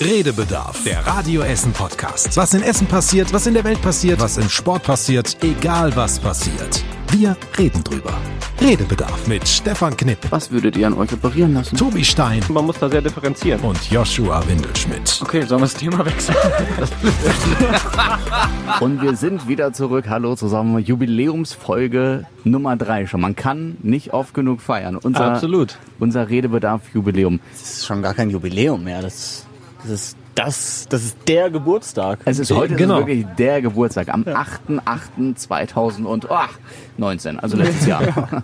Redebedarf, der Radio Essen Podcast. Was in Essen passiert, was in der Welt passiert, was im Sport passiert, egal was passiert. Wir reden drüber. Redebedarf mit Stefan Knipp, Was würdet ihr an euch operieren lassen? Tobi Stein Man muss da sehr differenzieren. und Joshua Windelschmidt. Okay, sollen wir das Thema wechseln? Und wir sind wieder zurück. Hallo zusammen. Jubiläumsfolge Nummer drei schon. Man kann nicht oft genug feiern. Unser, Absolut. Unser Redebedarf-Jubiläum. Das ist schon gar kein Jubiläum mehr. Das, das ist das, das ist der Geburtstag. Es ist heute Genau. ist wirklich der Geburtstag. Am 8.8.2019, also letztes Jahr.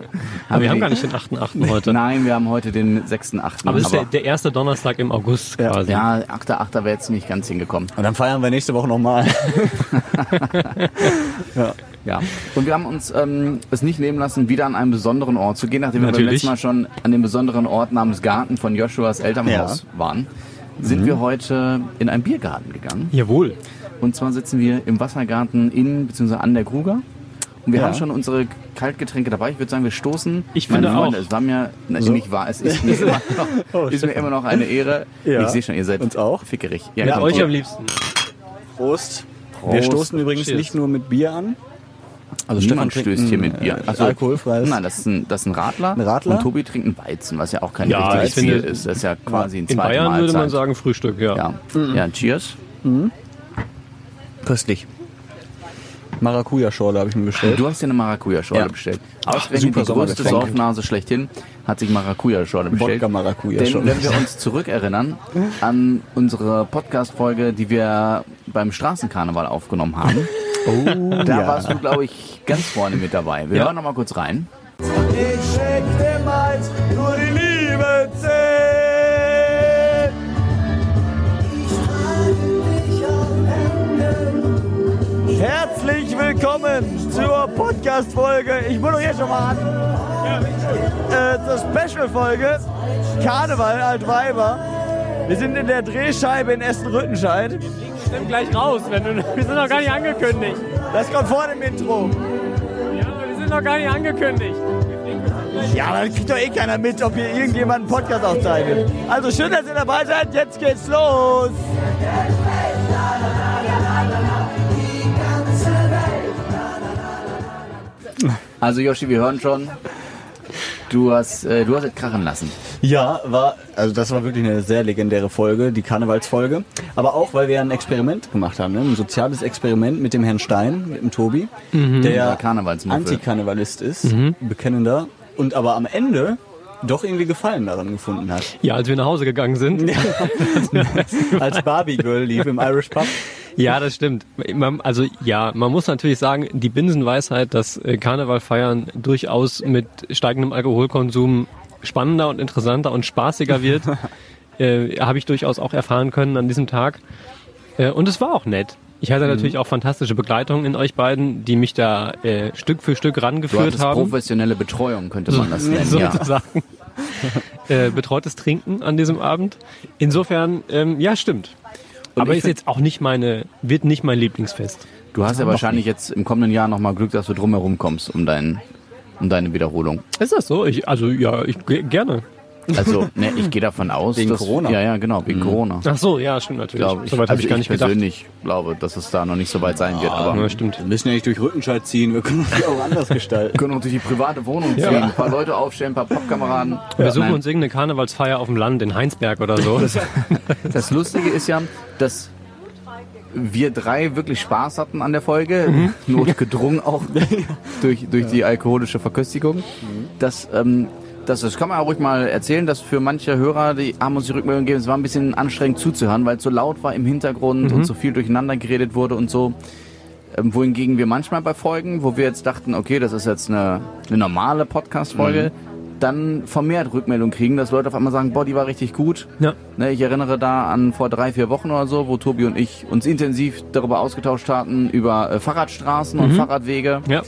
Aber wir haben gar nicht den 8.8. heute. Nein, wir haben heute den 6.8. Aber es ist der, der erste Donnerstag im August Ja. quasi. ja, 8.8. wäre jetzt nicht ganz hingekommen. Und dann feiern wir nächste Woche nochmal. Ja, und wir haben uns ähm, es nicht nehmen lassen, wieder an einen besonderen Ort zu gehen, nachdem wir beim Natürlich. letzten Mal schon an dem besonderen Ort namens Garten von Joshuas Elternhaus waren, sind wir heute in einen Biergarten gegangen. Jawohl. Und zwar sitzen wir im Wassergarten in bzw. an der Kruger. Und wir Ja. haben schon unsere Kaltgetränke dabei. Ich würde sagen, wir stoßen. Ich Meine finde Freunde, auch. Es war mir na, nicht wahr. Es ist, mir immer, noch, ist mir immer noch eine Ehre. Ja. Ich sehe schon, ihr seid Uns auch. fickerig. Mit kommt, euch so. am liebsten. Prost. Wir Prost. stoßen übrigens Cheers. nicht nur mit Bier an. Also Niemand trinkt stößt hier mit Bier. Äh, Also, alkoholfreies. Nein, das ist ein, das ist ein Radler. Ein Radler? Und Tobi trinkt einen Weizen, was ja auch kein Ja, richtiges Bier ist. Das ist ja quasi ein In zweite Bayern Mahlzeit. würde man sagen Frühstück, ja. Ja. ja, cheers. Köstlich. Maracuja-Schorle habe ich mir bestellt. Du hast dir eine Maracuja-Schorle Ja. bestellt. Ach, Ausgerechnet super die größte. Saufnase schlechthin hat sich Maracuja-Schorle bestellt. Wodka-Maracuja-Schorle. Denn wenn wir uns zurückerinnern an unsere Podcast-Folge, die wir beim Straßenkarneval aufgenommen haben, Oh, da ja. warst du, glaube ich, ganz vorne mit dabei. Wir Ja. hören noch mal kurz rein. Ich schenk dem Hals, nur die Liebe zählt. Herzlich willkommen zur Podcast-Folge. Ich moderiere schon mal an. Äh, zur Special-Folge Karneval Altweiber. Wir sind in der Drehscheibe in Essen-Rüttenscheid. Stimmt gleich raus, wenn du, wir sind noch gar nicht angekündigt. Das kommt vor dem Intro. Ja, aber wir sind noch gar nicht angekündigt. Ja, aber das kriegt doch eh keiner mit, ob hier irgendjemand einen Podcast aufzeichnet. Also schön, dass ihr dabei seid. Jetzt geht's los. Also Yoshi, wir hören schon, du hast, äh, du hast es krachen lassen. Ja, war, also das war wirklich eine sehr legendäre Folge, die Karnevalsfolge. Aber auch, weil wir ein Experiment gemacht haben, ne? ein soziales Experiment mit dem Herrn Stein, mit dem Tobi, Der der. Antikarnevalist ist, bekennender, und aber am Ende doch irgendwie Gefallen daran gefunden hat. Ja, als wir nach Hause gegangen sind. Als Barbie Girl lief im Irish Pub. Ja, das stimmt. Also ja, man muss natürlich sagen, die Binsenweisheit, dass äh, Karneval feiern durchaus mit steigendem Alkoholkonsum spannender und interessanter und spaßiger wird, äh, habe ich durchaus auch erfahren können an diesem Tag. Äh, und es war auch nett. Ich hatte natürlich auch fantastische Begleitungen in euch beiden, die mich da äh, Stück für Stück Du rangeführt hattest haben. professionelle Betreuung, könnte man das nennen. ja. sozusagen. äh, betreutes Trinken an diesem Abend. Insofern, ähm, ja, stimmt. Aber ich ist jetzt auch nicht meine, wird nicht mein Lieblingsfest. Du hast ja wahrscheinlich jetzt im kommenden Jahr nochmal Glück, dass du drumherum kommst um, dein, um deine Wiederholung. Ist das so? Ich, also ja, ich ge- gerne. Also, ne, ich gehe davon aus. Wegen dass, Corona. Ja, ja, genau, wegen Corona. Ach so, ja, stimmt natürlich. Glaube ich. Soweit habe also ich gar nicht gedacht. persönlich glaube, dass es da noch nicht so weit sein wird. Aber Ja, stimmt. Wir müssen ja nicht durch Rüttenscheid ziehen, wir können das auch anders gestalten. wir können auch durch die private Wohnung ziehen, ein paar Leute aufstellen, ein paar Popkameraden. Wir suchen Nein, uns irgendeine Karnevalsfeier auf dem Land in Heinsberg oder so. Das Lustige ist ja, dass wir drei wirklich Spaß hatten an der Folge, Mhm. notgedrungen auch durch, durch die alkoholische Verköstigung. Das, ähm, das, das kann man auch ruhig mal erzählen, dass für manche Hörer, die haben uns die Rückmeldung gegeben, es war ein bisschen anstrengend zuzuhören, weil es so laut war im Hintergrund Mhm. und so viel durcheinander geredet wurde und so. Ähm, wohingegen wir manchmal bei Folgen, wo wir jetzt dachten, okay, das ist jetzt eine, eine normale Podcast-Folge, Mhm. dann vermehrt Rückmeldung kriegen, dass Leute auf einmal sagen, boah, die war richtig gut. Ja. Ne, ich erinnere da an vor drei, vier Wochen oder so, wo Tobi und ich uns intensiv darüber ausgetauscht hatten, über äh, Fahrradstraßen und Fahrradwege. ja.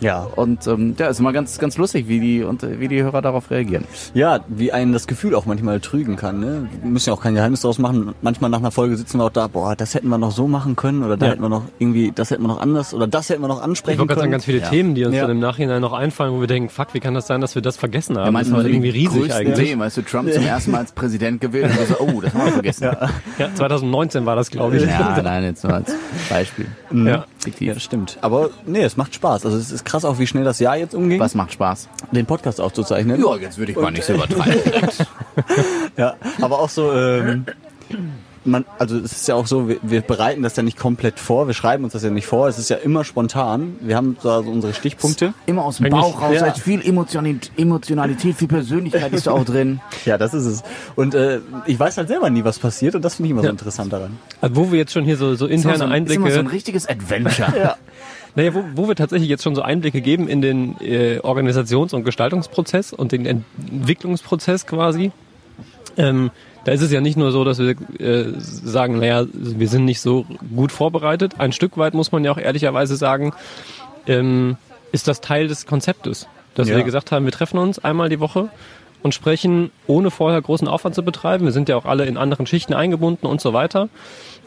Ja. Und ähm, ja, ist immer ganz, ganz lustig, wie die, und, äh, wie die Hörer darauf reagieren. Ja, wie einen das Gefühl auch manchmal trügen kann. Ne? Wir müssen ja auch kein Geheimnis daraus machen. Manchmal nach einer Folge sitzen wir auch da, boah, das hätten wir noch so machen können oder da Ja. hätten wir noch irgendwie, das hätten wir noch anders oder das hätten wir noch Ich ansprechen wollte gerade sagen, können. ganz viele Ja. Themen, die uns Ja. dann im Nachhinein noch einfallen, wo wir denken, fuck, wie kann das sein, dass wir das vergessen haben? Ja, das meinst war du irgendwie riesig eigentlich. Themen, weißt du, Trump zum ersten Mal als Präsident gewählt und wir so, oh, das haben wir vergessen. Ja, Ja, 2019 war das, glaube ich. nein, jetzt nur als Beispiel. Ja. Ja, das stimmt. Aber nee, es macht Spaß. Also es ist krass auch, wie schnell das Jahr jetzt umging, Was macht Spaß? den Podcast aufzuzeichnen. Ja, jetzt würde ich mal nicht so übertreiben. Ja, aber auch so, ähm, man, also es ist ja auch so, wir, wir bereiten das ja nicht komplett vor, wir schreiben uns das ja nicht vor, es ist ja immer spontan. Wir haben da so unsere Stichpunkte. Immer aus dem Eigentlich- Bauch raus, ja. ist viel Emotionalität, viel Persönlichkeit ist da auch drin. Ja, das ist es. Und äh, ich weiß halt selber nie, was passiert und das finde ich immer so Ja. interessant daran. Also wo wir jetzt schon hier so, so Ist interne so ein, ist Einblicke, immer so ein richtiges Adventure. naja, wo, wo wir tatsächlich jetzt schon so Einblicke geben in den äh, Organisations- und Gestaltungsprozess und den Entwicklungsprozess quasi. Ähm, da ist es ja nicht nur so, dass wir äh, sagen, naja, wir sind nicht so gut vorbereitet. Ein Stück weit muss man ja auch ehrlicherweise sagen, ähm, ist das Teil des Konzeptes. Dass Ja. wir gesagt haben, wir treffen uns einmal die Woche und sprechen, ohne vorher großen Aufwand zu betreiben. Wir sind ja auch alle in anderen Schichten eingebunden und so weiter.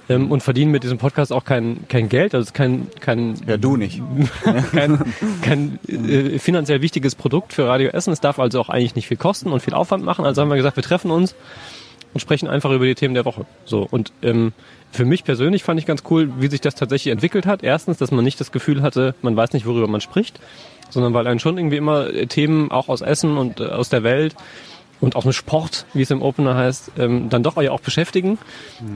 Ähm, und verdienen mit diesem Podcast auch kein, kein Geld. Also es ist kein, kein Ja, du nicht. kein, kein äh, finanziell wichtiges Produkt für Radio Essen. Es darf also auch eigentlich nicht viel kosten und viel Aufwand machen. Also haben wir gesagt, wir treffen uns und sprechen einfach über die Themen der Woche. So und ähm, für mich persönlich fand ich ganz cool, wie sich das tatsächlich entwickelt hat. Erstens, dass man nicht das Gefühl hatte, man weiß nicht, worüber man spricht, sondern weil einen schon irgendwie immer äh, Themen auch aus Essen und äh, aus der Welt und auch dem Sport, wie es im Opener heißt, ähm, dann doch ja auch beschäftigen.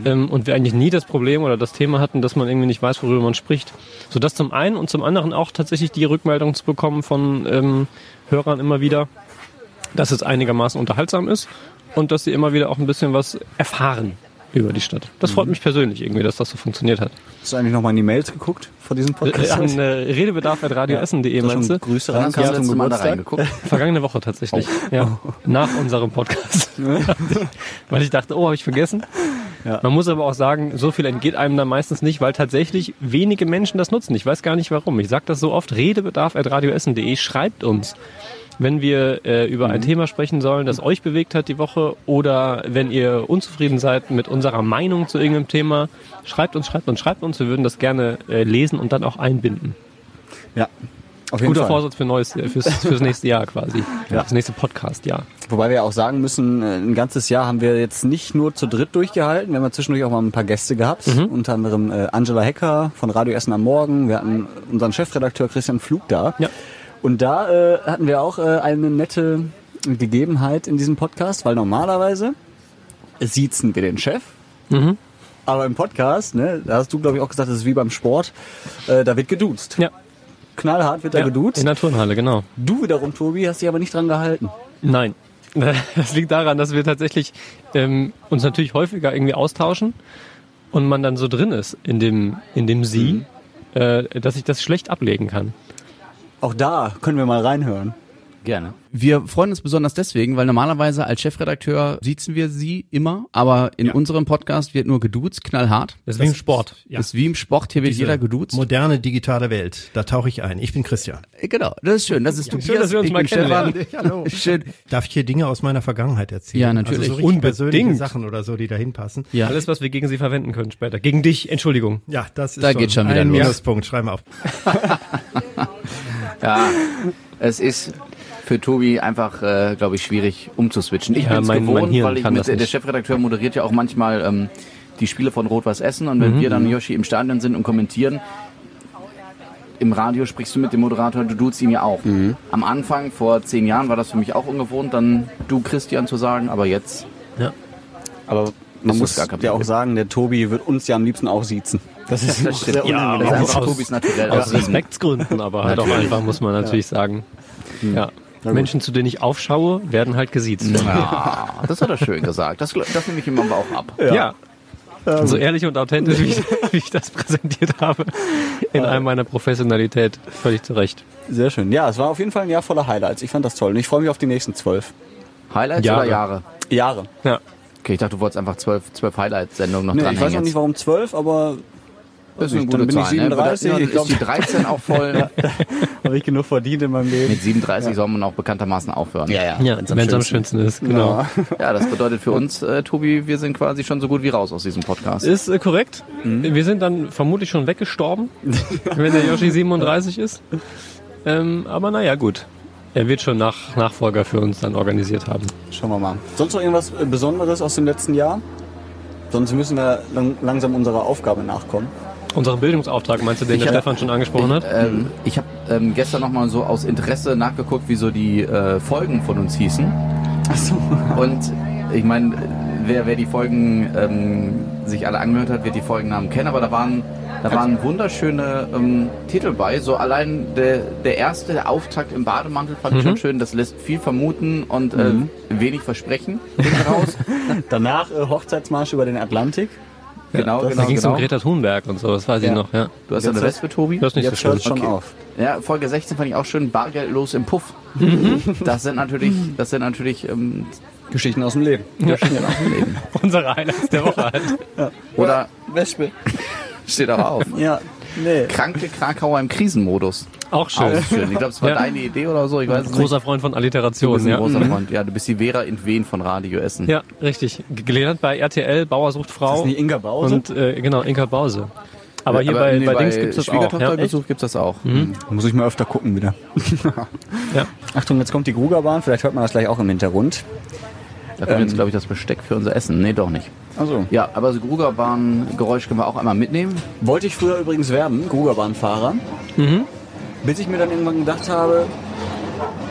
Ähm, und wir eigentlich nie das Problem oder das Thema hatten, dass man irgendwie nicht weiß, worüber man spricht. So das zum einen und zum anderen auch tatsächlich die Rückmeldung zu bekommen von ähm, Hörern immer wieder, dass es einigermaßen unterhaltsam ist und dass sie immer wieder auch ein bisschen was erfahren über die Stadt. Das freut mich persönlich irgendwie, dass das so funktioniert hat. Hast du eigentlich noch mal in die Mails geguckt vor diesem Äh, Podcast? an äh, redebedarf.radioessen.de du meinst du? Grüße du das zum Mal da reingeguckt? Vergangene Woche tatsächlich. Ja. Nach unserem Podcast. weil ich dachte, oh, habe ich vergessen. Ja. Man muss aber auch sagen, so viel entgeht einem da meistens nicht, weil tatsächlich wenige Menschen das nutzen. Ich weiß gar nicht warum. Ich sage das so oft, redebedarf.radioessen.de, schreibt uns. Wenn wir äh, über ein Thema sprechen sollen, das euch bewegt hat die Woche oder wenn ihr unzufrieden seid mit unserer Meinung zu irgendeinem Thema, schreibt uns, schreibt uns, schreibt uns. Wir würden das gerne äh, lesen und dann auch einbinden. Ja, auf jeden Guter Fall. Vorsatz für neues, äh, fürs, fürs nächste Jahr quasi. Ja. Das nächste Podcast-Jahr. Wobei wir ja auch sagen müssen, äh, ein ganzes Jahr haben wir jetzt nicht nur zu dritt durchgehalten, wir haben ja zwischendurch auch mal ein paar Gäste gehabt, Mhm. unter anderem äh, Angela Hecker von Radio Essen am Morgen, wir hatten unseren Chefredakteur Christian Flug da. Ja. Und da äh, hatten wir auch äh, eine nette Gegebenheit in diesem Podcast, weil normalerweise siezen wir den Chef, Mhm. aber im Podcast, ne, da hast du glaube ich auch gesagt, das ist wie beim Sport, äh, da wird geduzt. Ja. Knallhart wird da ja. geduzt. In der Turnhalle, genau. Du wiederum, Tobi, hast dich aber nicht dran gehalten. Nein. Das liegt daran, dass wir tatsächlich ähm, uns natürlich häufiger irgendwie austauschen und man dann so drin ist in dem, in dem Sie, äh, dass ich das schlecht ablegen kann. Auch da können wir mal reinhören. Gerne. Wir freuen uns besonders deswegen, weil normalerweise als Chefredakteur siezen wir sie immer, aber in unserem Podcast wird nur geduzt, knallhart. Das ist wie im Sport. Ja. Das ist wie im Sport, hier wird Diese jeder geduzt. Moderne digitale Welt. Da tauche ich ein. Ich bin Christian. Genau, das ist schön. Das ist Tobias. dass wir uns ich mal kennenlernen. Hallo. Schön. Darf ich hier Dinge aus meiner Vergangenheit erzählen? Ja, natürlich. Also so richtig Unbedingt. Sachen oder so, die da hinpassen. Ja. Alles, was wir gegen Sie verwenden können später. Gegen dich, Entschuldigung. Ja, das ist Da geht schon wieder ein los. Minuspunkt. Schreib mal auf. Ja, es ist für Tobi einfach, äh, glaube ich, schwierig umzuswitchen. Ich Ja, bin es mein- mein gewohnt, Hirn weil ich mit, der. Chefredakteur moderiert ja auch manchmal ähm, die Spiele von Rot-Weiß Essen und wenn Mhm, wir dann Yoshi im Stadion sind und kommentieren, im Radio sprichst du mit dem Moderator, du duzt ihn ja auch. Mhm. Am Anfang, vor zehn Jahren, war das für mich auch ungewohnt, dann du Christian zu sagen, aber jetzt Aber Ist man muss ja auch sagen, der Tobi wird uns ja am liebsten auch siezen. Das ist Das sehr unangenehm. das ist aus- naturell. Aus Respektsgründen, aber halt auch einfach, muss man natürlich sagen. Ja. Menschen, zu denen ich aufschaue, werden halt gesiezt. Ja, das hat er schön gesagt. Das, das nehme ich ihm aber auch ab. Ja. So ehrlich und authentisch, wie ich, wie ich das präsentiert habe, in all meiner Professionalität. Völlig zu Recht. Sehr schön. Ja, es war auf jeden Fall ein Jahr voller Highlights. Ich fand das toll. Und ich freue mich auf die nächsten zwölf Highlights Jahre. oder Jahre? Jahre. Ja. Okay, ich dachte, du wolltest einfach zwölf, zwölf Highlights-Sendungen noch Nee, dran ich weiß noch nicht, warum zwölf, aber Das ist eine Dann gute bin ich Zahl. Ne? 37, Dann ich glaub- ist die 13 auch voll. Habe ich genug verdient in meinem Leben. Mit 37 soll man auch bekanntermaßen aufhören. ja. Ja, wenn es am schönsten ist, genau. Ja, das bedeutet für uns, äh, Tobi, wir sind quasi schon so gut wie raus aus diesem Podcast. Ist äh, korrekt. Mhm. Wir sind dann vermutlich schon weggestorben, wenn der Yoshi 37 ist. Ähm, aber naja, gut. Er wird schon nach Nachfolger für uns dann organisiert haben. Schauen wir mal. Sonst noch irgendwas äh, Besonderes aus dem letzten Jahr? Sonst müssen wir lang langsam unserer Aufgabe nachkommen. Unseren Bildungsauftrag, meinst du, den Ich der hab- Stefan schon angesprochen hat? Ähm, ich habe ähm, gestern noch mal so aus Interesse nachgeguckt, wie so die äh, Folgen von uns hießen. Achso. Und ich meine, wer, wer die Folgen ähm, sich alle angehört hat, wird die Folgennamen kennen, aber da waren, da waren wunderschöne ähm, Titel bei. So allein der, der erste, Auftakt im Bademantel fand ich schon schön. Das lässt viel vermuten und äh, wenig versprechen. Danach äh, Hochzeitsmarsch über den Atlantik. Genau, da genau, ging es genau. um Greta Thunberg und so, das weiß ich Ja. noch, ja. Du hast ja eine Wespe, Tobi? Das ist nicht Jetzt so hört schlimm. schon Okay. auf. Ja, Folge 16 fand ich auch schön, bargeldlos im Puff. Das sind natürlich, das sind natürlich, ähm, Geschichten aus dem Leben. Unsere Highlights der Woche halt. oder Wespe. steht auch auf. Ja, nee. Kranke Krakauer im Krisenmodus. Auch schön. Auch schön. Ich glaube, es war Ja. deine Idee oder so. Ich weiß es nicht. Großer Freund von Alliteration, ja. großer Mhm. Freund. Ja, du bist die Vera in Wien von Radio Essen. Ja, richtig. Gelernt bei RTL, Bauer sucht Frau. Ist das nicht Inga Bause? Und äh, genau, Inka Bause. Aber hier Aber bei, nee, bei Dings gibt es das auch. Ja, es das auch. Muss ich mal öfter gucken wieder. Ja. Achtung, jetzt kommt die Grugerbahn. Vielleicht hört man das gleich auch im Hintergrund. Da kommt Ähm. jetzt, glaube ich, das Besteck für unser Essen. Nee, doch nicht. Also, Ja, aber so Grugerbahn-Geräusch können wir auch einmal mitnehmen. wollte ich früher übrigens werden, Grugerbahnfahrer. Bis ich mir dann irgendwann gedacht habe,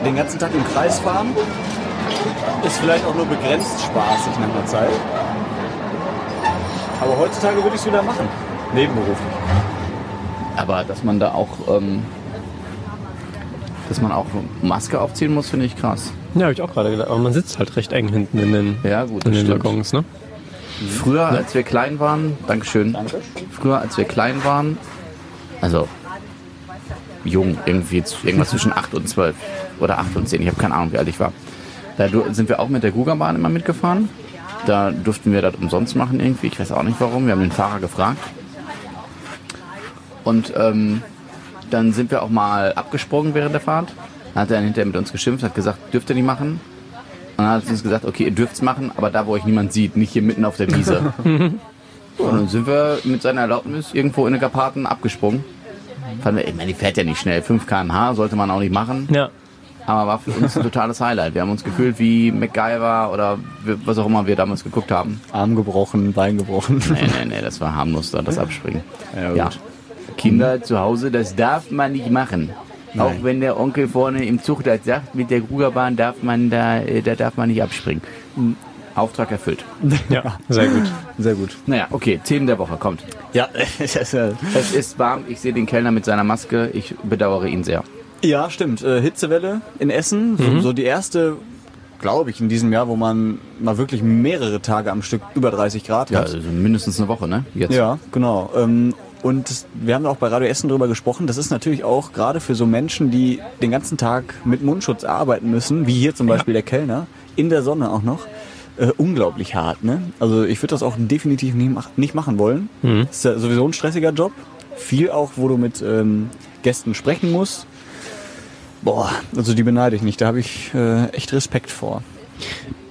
den ganzen Tag im Kreis fahren ist vielleicht auch nur begrenzt spaßig nach einer Zeit. Aber heutzutage würde ich es wieder machen. Nebenberuflich. Aber dass man da auch, ähm, dass man auch Maske aufziehen muss, finde ich krass. Ja, habe ich auch gerade gedacht. Aber man sitzt halt recht eng hinten in den, Ja, gut, in den. Waggons, ne? Früher, als wir klein waren, Dankeschön. Danke. Früher, als wir klein waren, also jung, irgendwie irgendwas zwischen 8 und 12 oder 8 und 10, ich habe keine Ahnung, wie alt ich war. Da sind wir auch mit der Gugerbahn immer mitgefahren. Da durften wir das umsonst machen irgendwie. Ich weiß auch nicht warum. Wir haben den Fahrer gefragt. Und ähm, dann sind wir auch mal abgesprungen während der Fahrt. Dann hat er dann hinterher mit uns geschimpft, hat gesagt, dürft ihr nicht machen. Und dann hat er uns gesagt, okay, ihr dürft's machen, aber da, wo euch niemand sieht, nicht hier mitten auf der Wiese. Und dann sind wir mit seiner Erlaubnis irgendwo in den Karpaten abgesprungen. Wir, ich meine, die fährt ja nicht schnell. 5 km/h sollte man auch nicht machen. Ja. Aber war für uns ein totales Highlight. Wir haben uns gefühlt wie MacGyver oder was auch immer wir damals geguckt haben. Arm gebrochen, Bein gebrochen. Nee, nee, nee, das war harmlos da, das Abspringen. Ja, Ja. Kinder zu Hause, das darf man nicht machen. Auch wenn der Onkel vorne im Zug das sagt, mit der Grugerbahn darf man da, äh, da darf man nicht abspringen. Auftrag erfüllt. Ja, sehr gut. Sehr gut. Naja, okay, Themen der Woche, kommt. Ja, es ist, äh, Es ist warm, ich sehe den Kellner mit seiner Maske, ich bedauere ihn sehr. Ja, stimmt. Äh, Hitzewelle in Essen. So, so die erste, glaube ich, in diesem Jahr, wo man mal wirklich mehrere Tage am Stück über 30 Grad Ja, hat. also mindestens eine Woche, ne? Jetzt. Ja, genau. Ähm, und wir haben auch bei Radio Essen drüber gesprochen. Das ist natürlich auch gerade für so Menschen, die den ganzen Tag mit Mundschutz arbeiten müssen, wie hier zum Beispiel der Kellner, in der Sonne auch noch, äh, unglaublich hart. Ne? Also ich würde das auch definitiv nicht, mach, nicht machen wollen. Das ist ja sowieso ein stressiger Job. Viel auch, wo du mit ähm, Gästen sprechen musst. Boah, also die beneide ich nicht. Da habe ich äh, echt Respekt vor.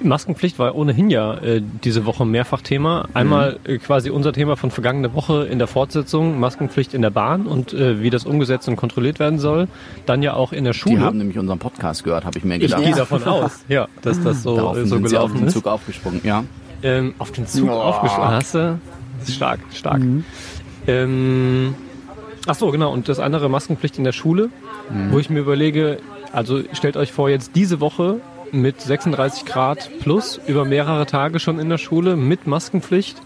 Maskenpflicht war ohnehin ja äh, diese Woche mehrfach Thema. Einmal äh, quasi unser Thema von vergangene Woche in der Fortsetzung, Maskenpflicht in der Bahn und äh, wie das umgesetzt und kontrolliert werden soll. Dann ja auch in der Die Schule. haben nämlich unseren Podcast gehört, habe ich mir ich gedacht. gehe davon aus, ja, dass das so, Daraufhin äh, so sind sie auf gelaufen den ist. Zug aufgesprungen, ja. Ähm, auf den Zug aufgesprungen. Hast du? Das ist stark, stark. Ähm, ach so, genau. Und das andere Maskenpflicht in der Schule, wo ich mir überlege, also stellt euch vor, jetzt diese Woche mit 36 Grad plus über mehrere Tage schon in der Schule mit Maskenpflicht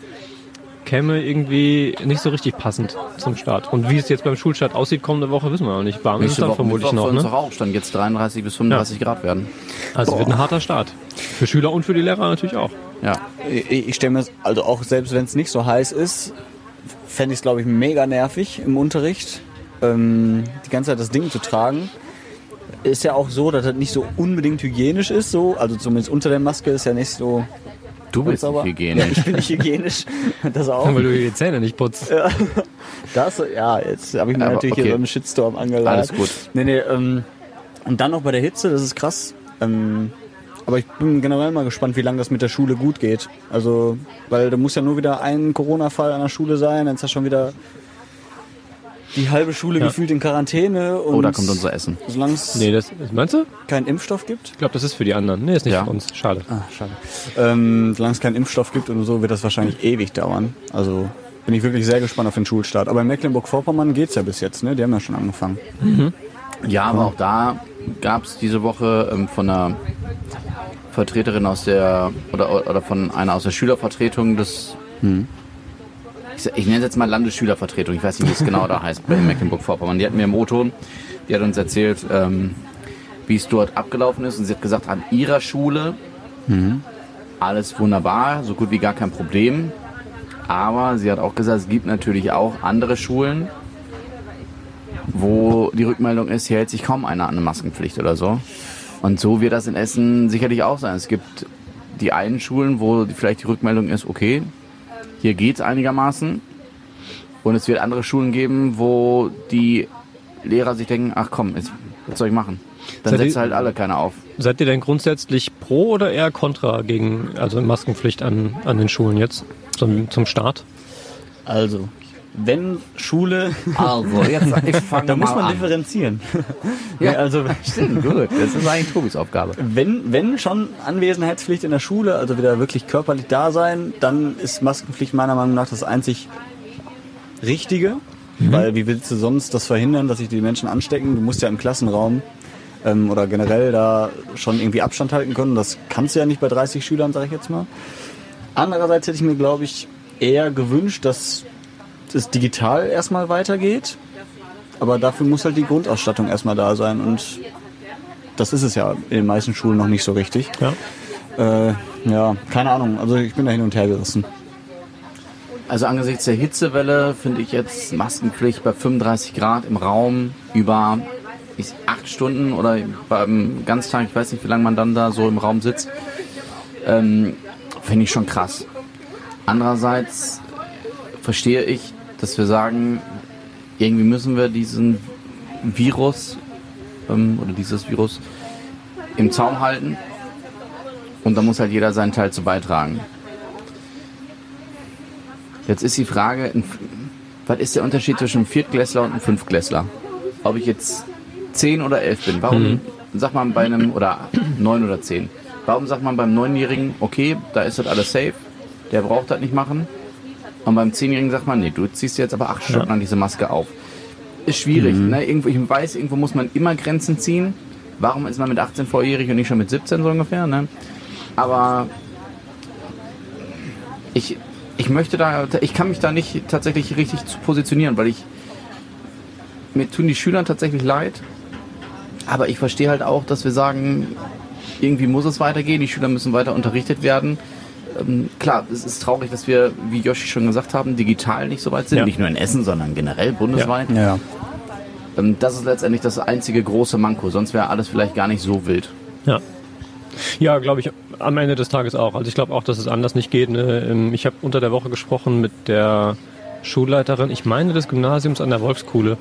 käme irgendwie nicht so richtig passend zum Start. Und wie es jetzt beim Schulstart aussieht kommende Woche, wissen wir noch nicht. Warm ist dann Woche vermutlich noch. Ne? auch stand jetzt 33 bis 35 Grad werden. Also wird ein harter Start. Für Schüler und für die Lehrer natürlich auch. Ja. Ich, ich stelle mir, das- also auch selbst wenn es nicht so heiß ist, fände ich es, glaube ich, mega nervig im Unterricht, ähm, die ganze Zeit das Ding zu tragen. Ist ja auch so, dass das nicht so unbedingt hygienisch ist, so. Also zumindest unter der Maske ist ja nicht so Du bist nicht hygienisch. Ja, ich bin nicht hygienisch. Das auch. Weil du die Zähne nicht putzt. Das, ja, jetzt habe ich mir Aber natürlich okay. hier so einen Shitstorm angeladen. Alles gut. Nee, nee, ähm, und dann noch bei der Hitze, das ist krass. Ähm, aber ich bin generell mal gespannt, wie lange das mit der Schule gut geht. Also, weil da muss ja nur wieder ein Corona-Fall an der Schule sein, dann ist ja schon wieder die halbe Schule Ja. gefühlt in Quarantäne. Und Oh, da kommt unser Essen. Solange es Nee, das, meinst du? keinen Impfstoff gibt. Ich glaube, das ist für die anderen. Nee, ist nicht Ja. für uns. Schade. Ah, schade. Ähm, solange es keinen Impfstoff gibt und so, wird das wahrscheinlich ewig dauern. Also bin ich wirklich sehr gespannt auf den Schulstart. Aber in Mecklenburg-Vorpommern geht's ja bis jetzt, ne? Die haben ja schon angefangen. Ja, aber auch da gab es diese Woche ähm, von einer Vertreterin aus der oder, oder von einer aus der Schülervertretung des ich, ich nenne es jetzt mal Landesschülervertretung, ich weiß nicht, wie es genau da heißt bei Mecklenburg-Vorpommern. Die hatten mir im O-Ton, die hat uns erzählt, ähm, wie es dort abgelaufen ist und sie hat gesagt, an ihrer Schule alles wunderbar, so gut wie gar kein Problem. Aber sie hat auch gesagt, es gibt natürlich auch andere Schulen, wo die Rückmeldung ist, hier hält sich kaum einer an eine Maskenpflicht oder so. Und so wird das in Essen sicherlich auch sein. Es gibt die einen Schulen, wo vielleicht die Rückmeldung ist, okay, hier geht's einigermaßen. Und es wird andere Schulen geben, wo die Lehrer sich denken, ach komm, jetzt, was soll ich machen? Dann Seid ihr- setzt halt alle keiner auf. Seid ihr denn grundsätzlich pro oder eher kontra gegen also Maskenpflicht an, an den Schulen jetzt zum, zum Start? Also, wenn Schule, Also, jetzt ich fange da muss man differenzieren. ja. Also, Stimmt, gut. Das ist eigentlich Tobis Aufgabe. wenn, wenn schon Anwesenheitspflicht in der Schule, also wieder wirklich körperlich da sein, dann ist Maskenpflicht meiner Meinung nach das einzig Richtige. Weil wie willst du sonst das verhindern, dass sich die Menschen anstecken? Du musst ja im Klassenraum ähm, oder generell da schon irgendwie Abstand halten können. Das kannst du ja nicht bei 30 Schülern, sage ich jetzt mal. Andererseits hätte ich mir, glaube ich, eher gewünscht, dass es digital erstmal weitergeht. Aber dafür muss halt die Grundausstattung erstmal da sein. Und das ist es ja in den meisten Schulen noch nicht so richtig. Ja. Äh, ja, keine Ahnung. Also ich bin da hin und her gerissen. Also angesichts der Hitzewelle finde ich jetzt Maskenpflicht bei 35 Grad im Raum über ich, acht Stunden oder beim Ganztag, ich weiß nicht, wie lange man dann da so im Raum sitzt, ähm, finde ich schon krass. Andererseits verstehe ich, dass wir sagen, irgendwie müssen wir diesen Virus ähm, oder dieses Virus im Zaum halten und da muss halt jeder seinen Teil zu beitragen. Jetzt ist die Frage, was ist der Unterschied zwischen einem Viertklässler und einem Fünftklässler? Ob ich jetzt zehn oder elf bin. Warum sagt man bei einem, oder neun oder zehn, warum sagt man beim Neunjährigen, okay, da ist das alles safe, der braucht das nicht machen. Und beim Zehnjährigen sagt man, nee, du ziehst jetzt aber acht Stunden an diese Maske auf. Ist schwierig. Ne? Irgendwo, ich weiß, irgendwo muss man immer Grenzen ziehen. Warum ist man mit 18 volljährig und nicht schon mit 17 so ungefähr? Ne? Aber ich, ich möchte da, ich kann mich da nicht tatsächlich richtig zu positionieren, weil ich mir tun die Schüler tatsächlich leid. Aber ich verstehe halt auch, dass wir sagen, irgendwie muss es weitergehen, die Schüler müssen weiter unterrichtet werden. Ähm, klar, es ist traurig, dass wir, wie Joshi schon gesagt haben, digital nicht so weit sind. Ja. Nicht nur in Essen, sondern generell bundesweit. Ja. Ähm, das ist letztendlich das einzige große Manko. Sonst wäre alles vielleicht gar nicht so wild. Ja. Ja, glaube ich, am Ende des Tages auch. Also ich glaube auch, dass es anders nicht geht. Ne? Ähm, Ich habe unter der Woche gesprochen mit der Schulleiterin, ich meine des Gymnasiums an der Wolfskuhle,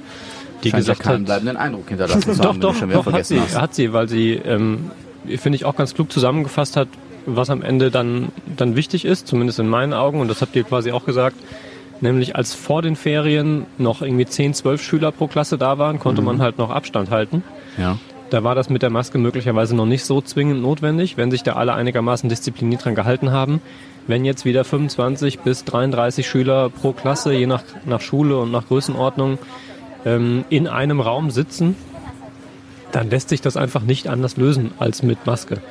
die Scheint ja gesagt keinen hat, bleibenden Eindruck hinterlassen zu doch, haben, doch, du schon wieder doch hat vergessen sie, hast. hat sie, weil sie, ähm, finde ich, auch ganz klug zusammengefasst hat, was am Ende dann, dann wichtig ist, zumindest in meinen Augen, und das habt ihr quasi auch gesagt, nämlich als vor den Ferien noch irgendwie 10, 12 Schüler pro Klasse da waren, Mhm. konnte man halt noch Abstand halten. Ja. Da war das mit der Maske möglicherweise noch nicht so zwingend notwendig, wenn sich da alle einigermaßen diszipliniert dran gehalten haben. Wenn jetzt wieder 25 bis 33 Schüler pro Klasse, je nach, nach Schule und nach Größenordnung, ähm, in einem Raum sitzen, dann lässt sich das einfach nicht anders lösen als mit Maske.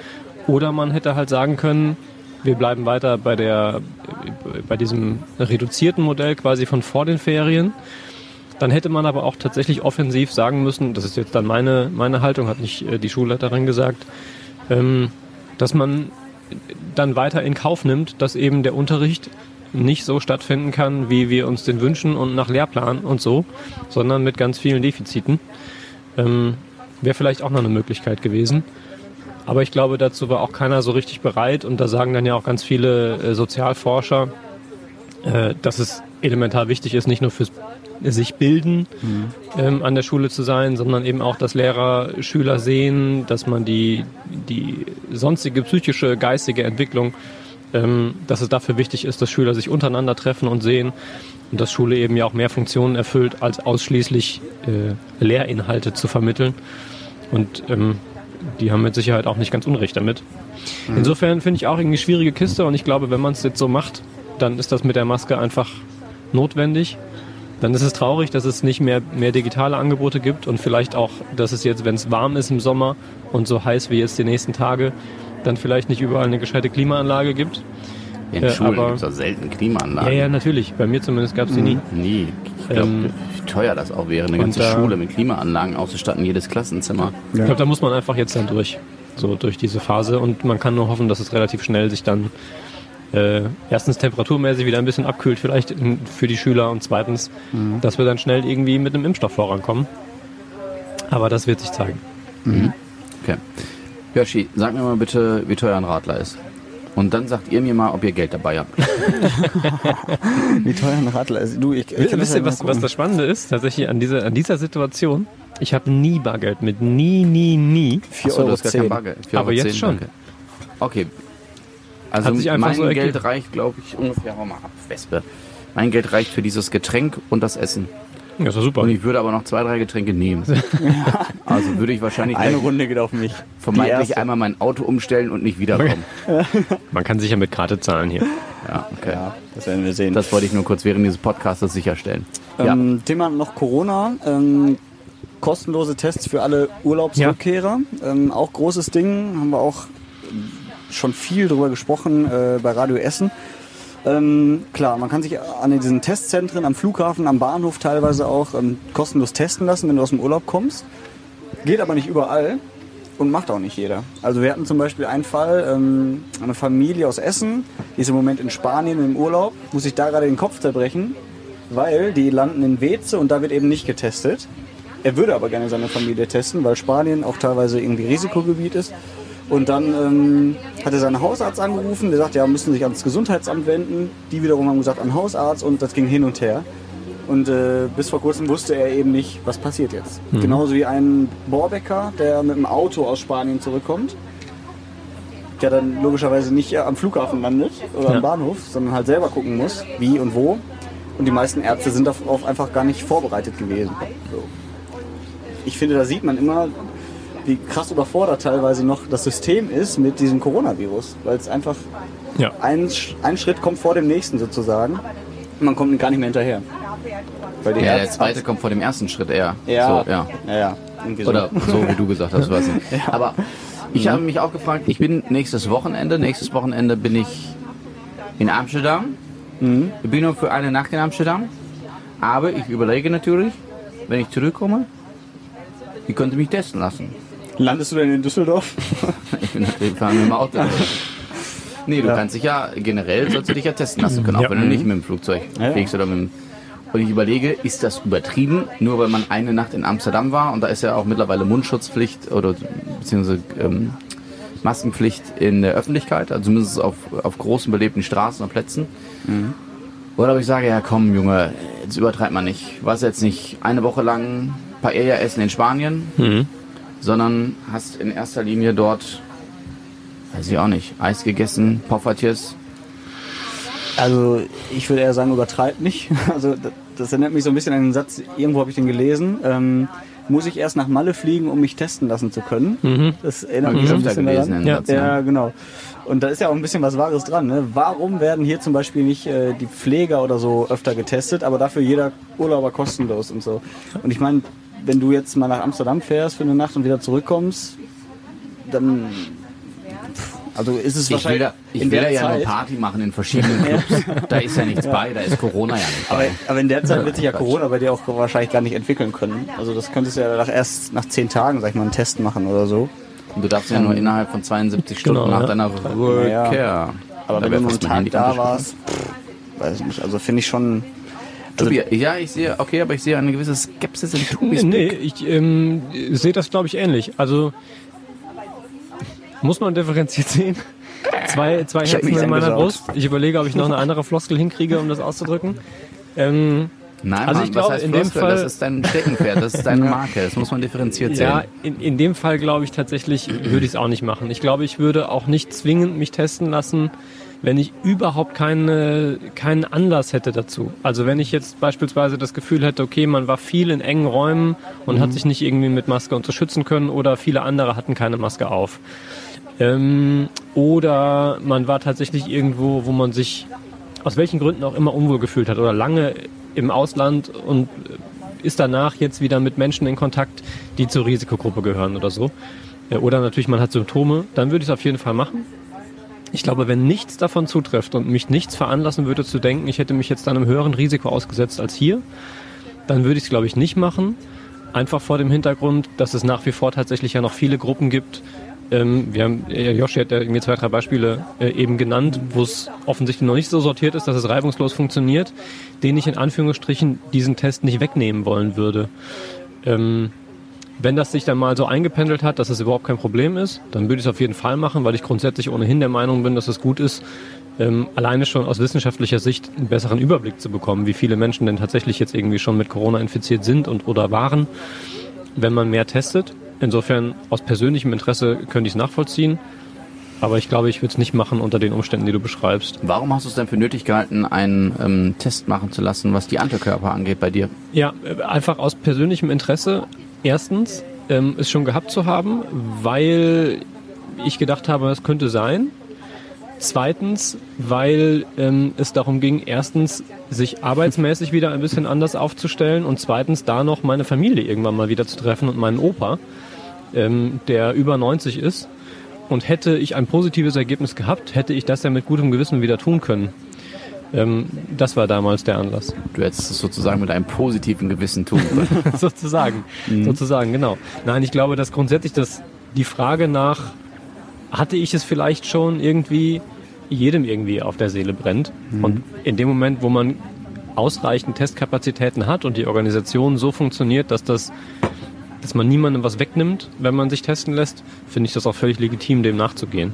Oder man hätte halt sagen können, wir bleiben weiter bei der, bei diesem reduzierten Modell quasi von vor den Ferien. Dann hätte man aber auch tatsächlich offensiv sagen müssen, das ist jetzt dann meine, meine Haltung, hat nicht äh, die Schulleiterin gesagt, ähm, dass man dann weiter in Kauf nimmt, dass eben der Unterricht nicht so stattfinden kann, wie wir uns den wünschen und nach Lehrplan und so, sondern mit ganz vielen Defiziten. Ähm, Wäre vielleicht auch noch eine Möglichkeit gewesen. Aber ich glaube, dazu war auch keiner so richtig bereit und da sagen dann ja auch ganz viele äh, Sozialforscher, äh, dass es elementar wichtig ist, nicht nur fürs sich bilden ähm, an der Schule zu sein, sondern eben auch, dass Lehrer Schüler sehen, dass man die, die sonstige psychische, geistige Entwicklung, ähm, dass es dafür wichtig ist, dass Schüler sich untereinander treffen und sehen und dass Schule eben ja auch mehr Funktionen erfüllt, als ausschließlich äh, Lehrinhalte zu vermitteln. Und ähm, die haben mit Sicherheit auch nicht ganz Unrecht damit. Insofern finde ich auch irgendwie schwierige Kiste und ich glaube, wenn man es jetzt so macht, dann ist das mit der Maske einfach notwendig. Dann ist es traurig, dass es nicht mehr, mehr digitale Angebote gibt und vielleicht auch, dass es jetzt, wenn es warm ist im Sommer und so heiß wie jetzt die nächsten Tage, dann vielleicht nicht überall eine gescheite Klimaanlage gibt. In Äh, Schulen aber- gibt es selten Ja, Klimaanlagen. ja, natürlich. Bei mir zumindest gab es sie nie. Nie. Ich glaube, Ähm, wie teuer das auch wäre, eine und ganze da- Schule mit Klimaanlagen auszustatten, jedes Klassenzimmer. Ich glaube, da muss man einfach jetzt dann durch, so durch diese Phase und man kann nur hoffen, dass es relativ schnell sich dann äh, erstens temperaturmäßig wieder ein bisschen abkühlt, vielleicht in, für die Schüler und zweitens, dass wir dann schnell irgendwie mit einem Impfstoff vorankommen. Aber das wird sich zeigen. Okay. Yoshi, sag mir mal bitte, wie teuer ein Radler ist. Und dann sagt ihr mir mal, ob ihr Geld dabei habt. Wie teuer ein Radler ist. Du, ich, ich kann das Wisst ihr, was, was das Spannende ist? Tatsächlich an dieser, an dieser Situation, ich habe nie Bargeld mit. Nie, nie, nie. 4,10 Achso, du hast gar kein Euro. Bargeld. 4,10 Aber jetzt schon. danke. Okay. Also Hat sich mein so. Geld reicht, glaube ich, ungefähr, hau mal ab, Wespe. Mein Geld reicht für dieses Getränk und das Essen. Ja, ist doch super. Und ich würde aber noch zwei, drei Getränke nehmen. Also würde ich wahrscheinlich Eine Runde geht auf mich. Vermeintlich einmal mein Auto umstellen und nicht wiederkommen. Man kann sicher mit Karte zahlen hier. Ja, okay. Ja, das werden wir sehen. Das wollte ich nur kurz während dieses Podcasts sicherstellen. Ja. Ähm, Thema noch Corona. Ähm, kostenlose Tests für alle Urlaubsrückkehrer. Ähm, auch großes Ding. Haben wir auch schon viel drüber gesprochen äh, bei Radio Essen. Ähm, klar, man kann sich an diesen Testzentren am Flughafen, am Bahnhof teilweise auch ähm, kostenlos testen lassen, wenn du aus dem Urlaub kommst. Geht aber nicht überall und macht auch nicht jeder. Also wir hatten zum Beispiel einen Fall, ähm, eine Familie aus Essen, die ist im Moment in Spanien im Urlaub, muss sich da gerade den Kopf zerbrechen, weil die landen in Weze und da wird eben nicht getestet. Er würde aber gerne seine Familie testen, weil Spanien auch teilweise irgendwie Risikogebiet ist. Und dann ähm, hat er seinen Hausarzt angerufen, der sagt, ja, müssen sich ans Gesundheitsamt wenden. Die wiederum haben gesagt, an Hausarzt und das ging hin und her. Und äh, bis vor kurzem wusste er eben nicht, was passiert jetzt. Genauso wie ein Bohrbäcker, der mit dem Auto aus Spanien zurückkommt, der dann logischerweise nicht am Flughafen landet oder Ja. am Bahnhof, sondern halt selber gucken muss, wie und wo. Und die meisten Ärzte sind darauf einfach gar nicht vorbereitet gewesen. So. Ich finde, da sieht man immer, wie krass überfordert teilweise noch das System ist mit diesem Coronavirus, weil es einfach Ja. ein, ein Schritt kommt vor dem nächsten sozusagen und man kommt gar nicht mehr hinterher. Weil die Ja, der Ärzte- zweite kommt vor dem ersten Schritt eher. Ja, So, ja. ja, ja, irgendwie so. Oder so, wie du gesagt hast, weiß nicht. Aber ich habe mich auch gefragt, ich bin nächstes Wochenende, nächstes Wochenende bin ich in Amsterdam. Ich bin nur für eine Nacht in Amsterdam. Aber ich überlege natürlich, wenn ich zurückkomme, ich könnte mich testen lassen. Landest du denn in Düsseldorf? Ich bin natürlich fahren mit dem Auto. Nee, du kannst dich ja, generell sollst du dich ja testen lassen können, auch Ja. wenn du nicht mit dem Flugzeug Ja, ja. fliegst oder mit dem und ich überlege, ist das übertrieben, nur weil man eine Nacht in Amsterdam war und da ist ja auch mittlerweile Mundschutzpflicht oder beziehungsweise ähm, Maskenpflicht in der Öffentlichkeit, also zumindest auf, auf großen belebten Straßen und Plätzen. Oder ob ich sage, ja komm Junge, jetzt übertreibt man nicht. Was jetzt nicht eine Woche lang Paella essen in Spanien, sondern hast in erster Linie dort, weiß ich auch nicht, Eis gegessen, Poffertjes. Also ich würde eher sagen, übertreibt nicht. Also das, das erinnert mich so ein bisschen an den Satz, irgendwo habe ich den gelesen. Ähm, muss ich erst nach Malle fliegen, um mich testen lassen zu können? Das erinnert mich ich so ein bisschen gelesen, daran. den Ja, Satz, ja. ja, genau. Und da ist ja auch ein bisschen was Wahres dran. Ne? Warum werden hier zum Beispiel nicht äh, die Pfleger oder so öfter getestet, aber dafür jeder Urlauber kostenlos und so? Und ich meine, wenn du jetzt mal nach Amsterdam fährst für eine Nacht und wieder zurückkommst, dann... Also ist es Ich will wahrscheinlich da, ich in will der da ja Zeit, nur Party machen in verschiedenen Clubs. Da ist ja nichts bei, da ist Corona ja nicht Aber, bei. aber in der Zeit wird sich ja Corona bei dir auch wahrscheinlich gar nicht entwickeln können. Also das könntest du ja nach, erst nach zehn Tagen, sag ich mal, einen Test machen oder so. Und du darfst ja nur innerhalb von 72 Stunden Genau, nach ja. deiner Rückkehr. Aber Da wenn du nur einen Tag da warst, pff, weiß ich nicht. Also finde ich schon... Tobi, ja, ich sehe, okay, aber ich sehe eine gewisse Skepsis in Nee, Tobis nee Blick. ich ähm, sehe das, glaube ich, ähnlich. Also Muss man differenziert sehen. Zwei, zwei Ich Herzen in meiner. Brust. Ich überlege, ob ich noch eine andere Floskel hinkriege, um das auszudrücken. Ähm, Nein, Also Mann, ich glaube, in dem? Fall- Das ist dein Steckenpferd, das ist deine Marke, das muss man differenziert sehen. ja, in, in dem Fall glaube ich tatsächlich, würde ich es auch nicht machen. Ich glaube, ich würde auch nicht zwingend mich testen lassen, wenn ich überhaupt keine, keinen Anlass hätte dazu. Also wenn ich jetzt beispielsweise das Gefühl hätte, okay, man war viel in engen Räumen und hat sich nicht irgendwie mit Maske unterstützen können oder viele andere hatten keine Maske auf. Ähm, oder man war tatsächlich irgendwo, wo man sich aus welchen Gründen auch immer unwohl gefühlt hat oder lange im Ausland und ist danach jetzt wieder mit Menschen in Kontakt, die zur Risikogruppe gehören oder so. Oder natürlich man hat Symptome, dann würde ich es auf jeden Fall machen. Ich glaube, wenn nichts davon zutrifft und mich nichts veranlassen würde zu denken, ich hätte mich jetzt einem höheren Risiko ausgesetzt als hier, dann würde ich es, glaube ich, nicht machen. Einfach vor dem Hintergrund, dass es nach wie vor tatsächlich ja noch viele Gruppen gibt. Ähm, wir haben, äh, Joshi hat ja irgendwie zwei, drei Beispiele äh, eben genannt, wo es offensichtlich noch nicht so sortiert ist, dass es reibungslos funktioniert, denen ich in Anführungsstrichen diesen Test nicht wegnehmen wollen würde. Ähm, wenn das sich dann mal so eingependelt hat, dass es überhaupt kein Problem ist, dann würde ich es auf jeden Fall machen, weil ich grundsätzlich ohnehin der Meinung bin, dass es gut ist, ähm, alleine schon aus wissenschaftlicher Sicht einen besseren Überblick zu bekommen, wie viele Menschen denn tatsächlich jetzt irgendwie schon mit Corona infiziert sind und oder waren, wenn man mehr testet. Insofern aus persönlichem Interesse könnte ich es nachvollziehen, aber ich glaube, ich würde es nicht machen unter den Umständen, die du beschreibst. Warum hast du es denn für nötig gehalten, einen ähm, Test machen zu lassen, was die Antikörper angeht bei dir? Ja, äh, einfach aus persönlichem Interesse. Erstens, ähm, es schon gehabt zu haben, weil ich gedacht habe, es könnte sein. Zweitens, weil ähm, es darum ging, erstens sich arbeitsmäßig wieder ein bisschen anders aufzustellen und zweitens da noch meine Familie irgendwann mal wieder zu treffen und meinen Opa, ähm, der über 90 ist. Und hätte ich ein positives Ergebnis gehabt, hätte ich das ja mit gutem Gewissen wieder tun können. Ähm, das war damals der Anlass. Du hättest es sozusagen mit einem positiven Gewissen tun können. sozusagen, sozusagen, genau. Nein, ich glaube, dass grundsätzlich das, die Frage nach, hatte ich es vielleicht schon irgendwie, jedem irgendwie auf der Seele brennt. Und in dem Moment, wo man ausreichend Testkapazitäten hat und die Organisation so funktioniert, dass das dass man niemandem was wegnimmt, wenn man sich testen lässt, finde ich das auch völlig legitim, dem nachzugehen.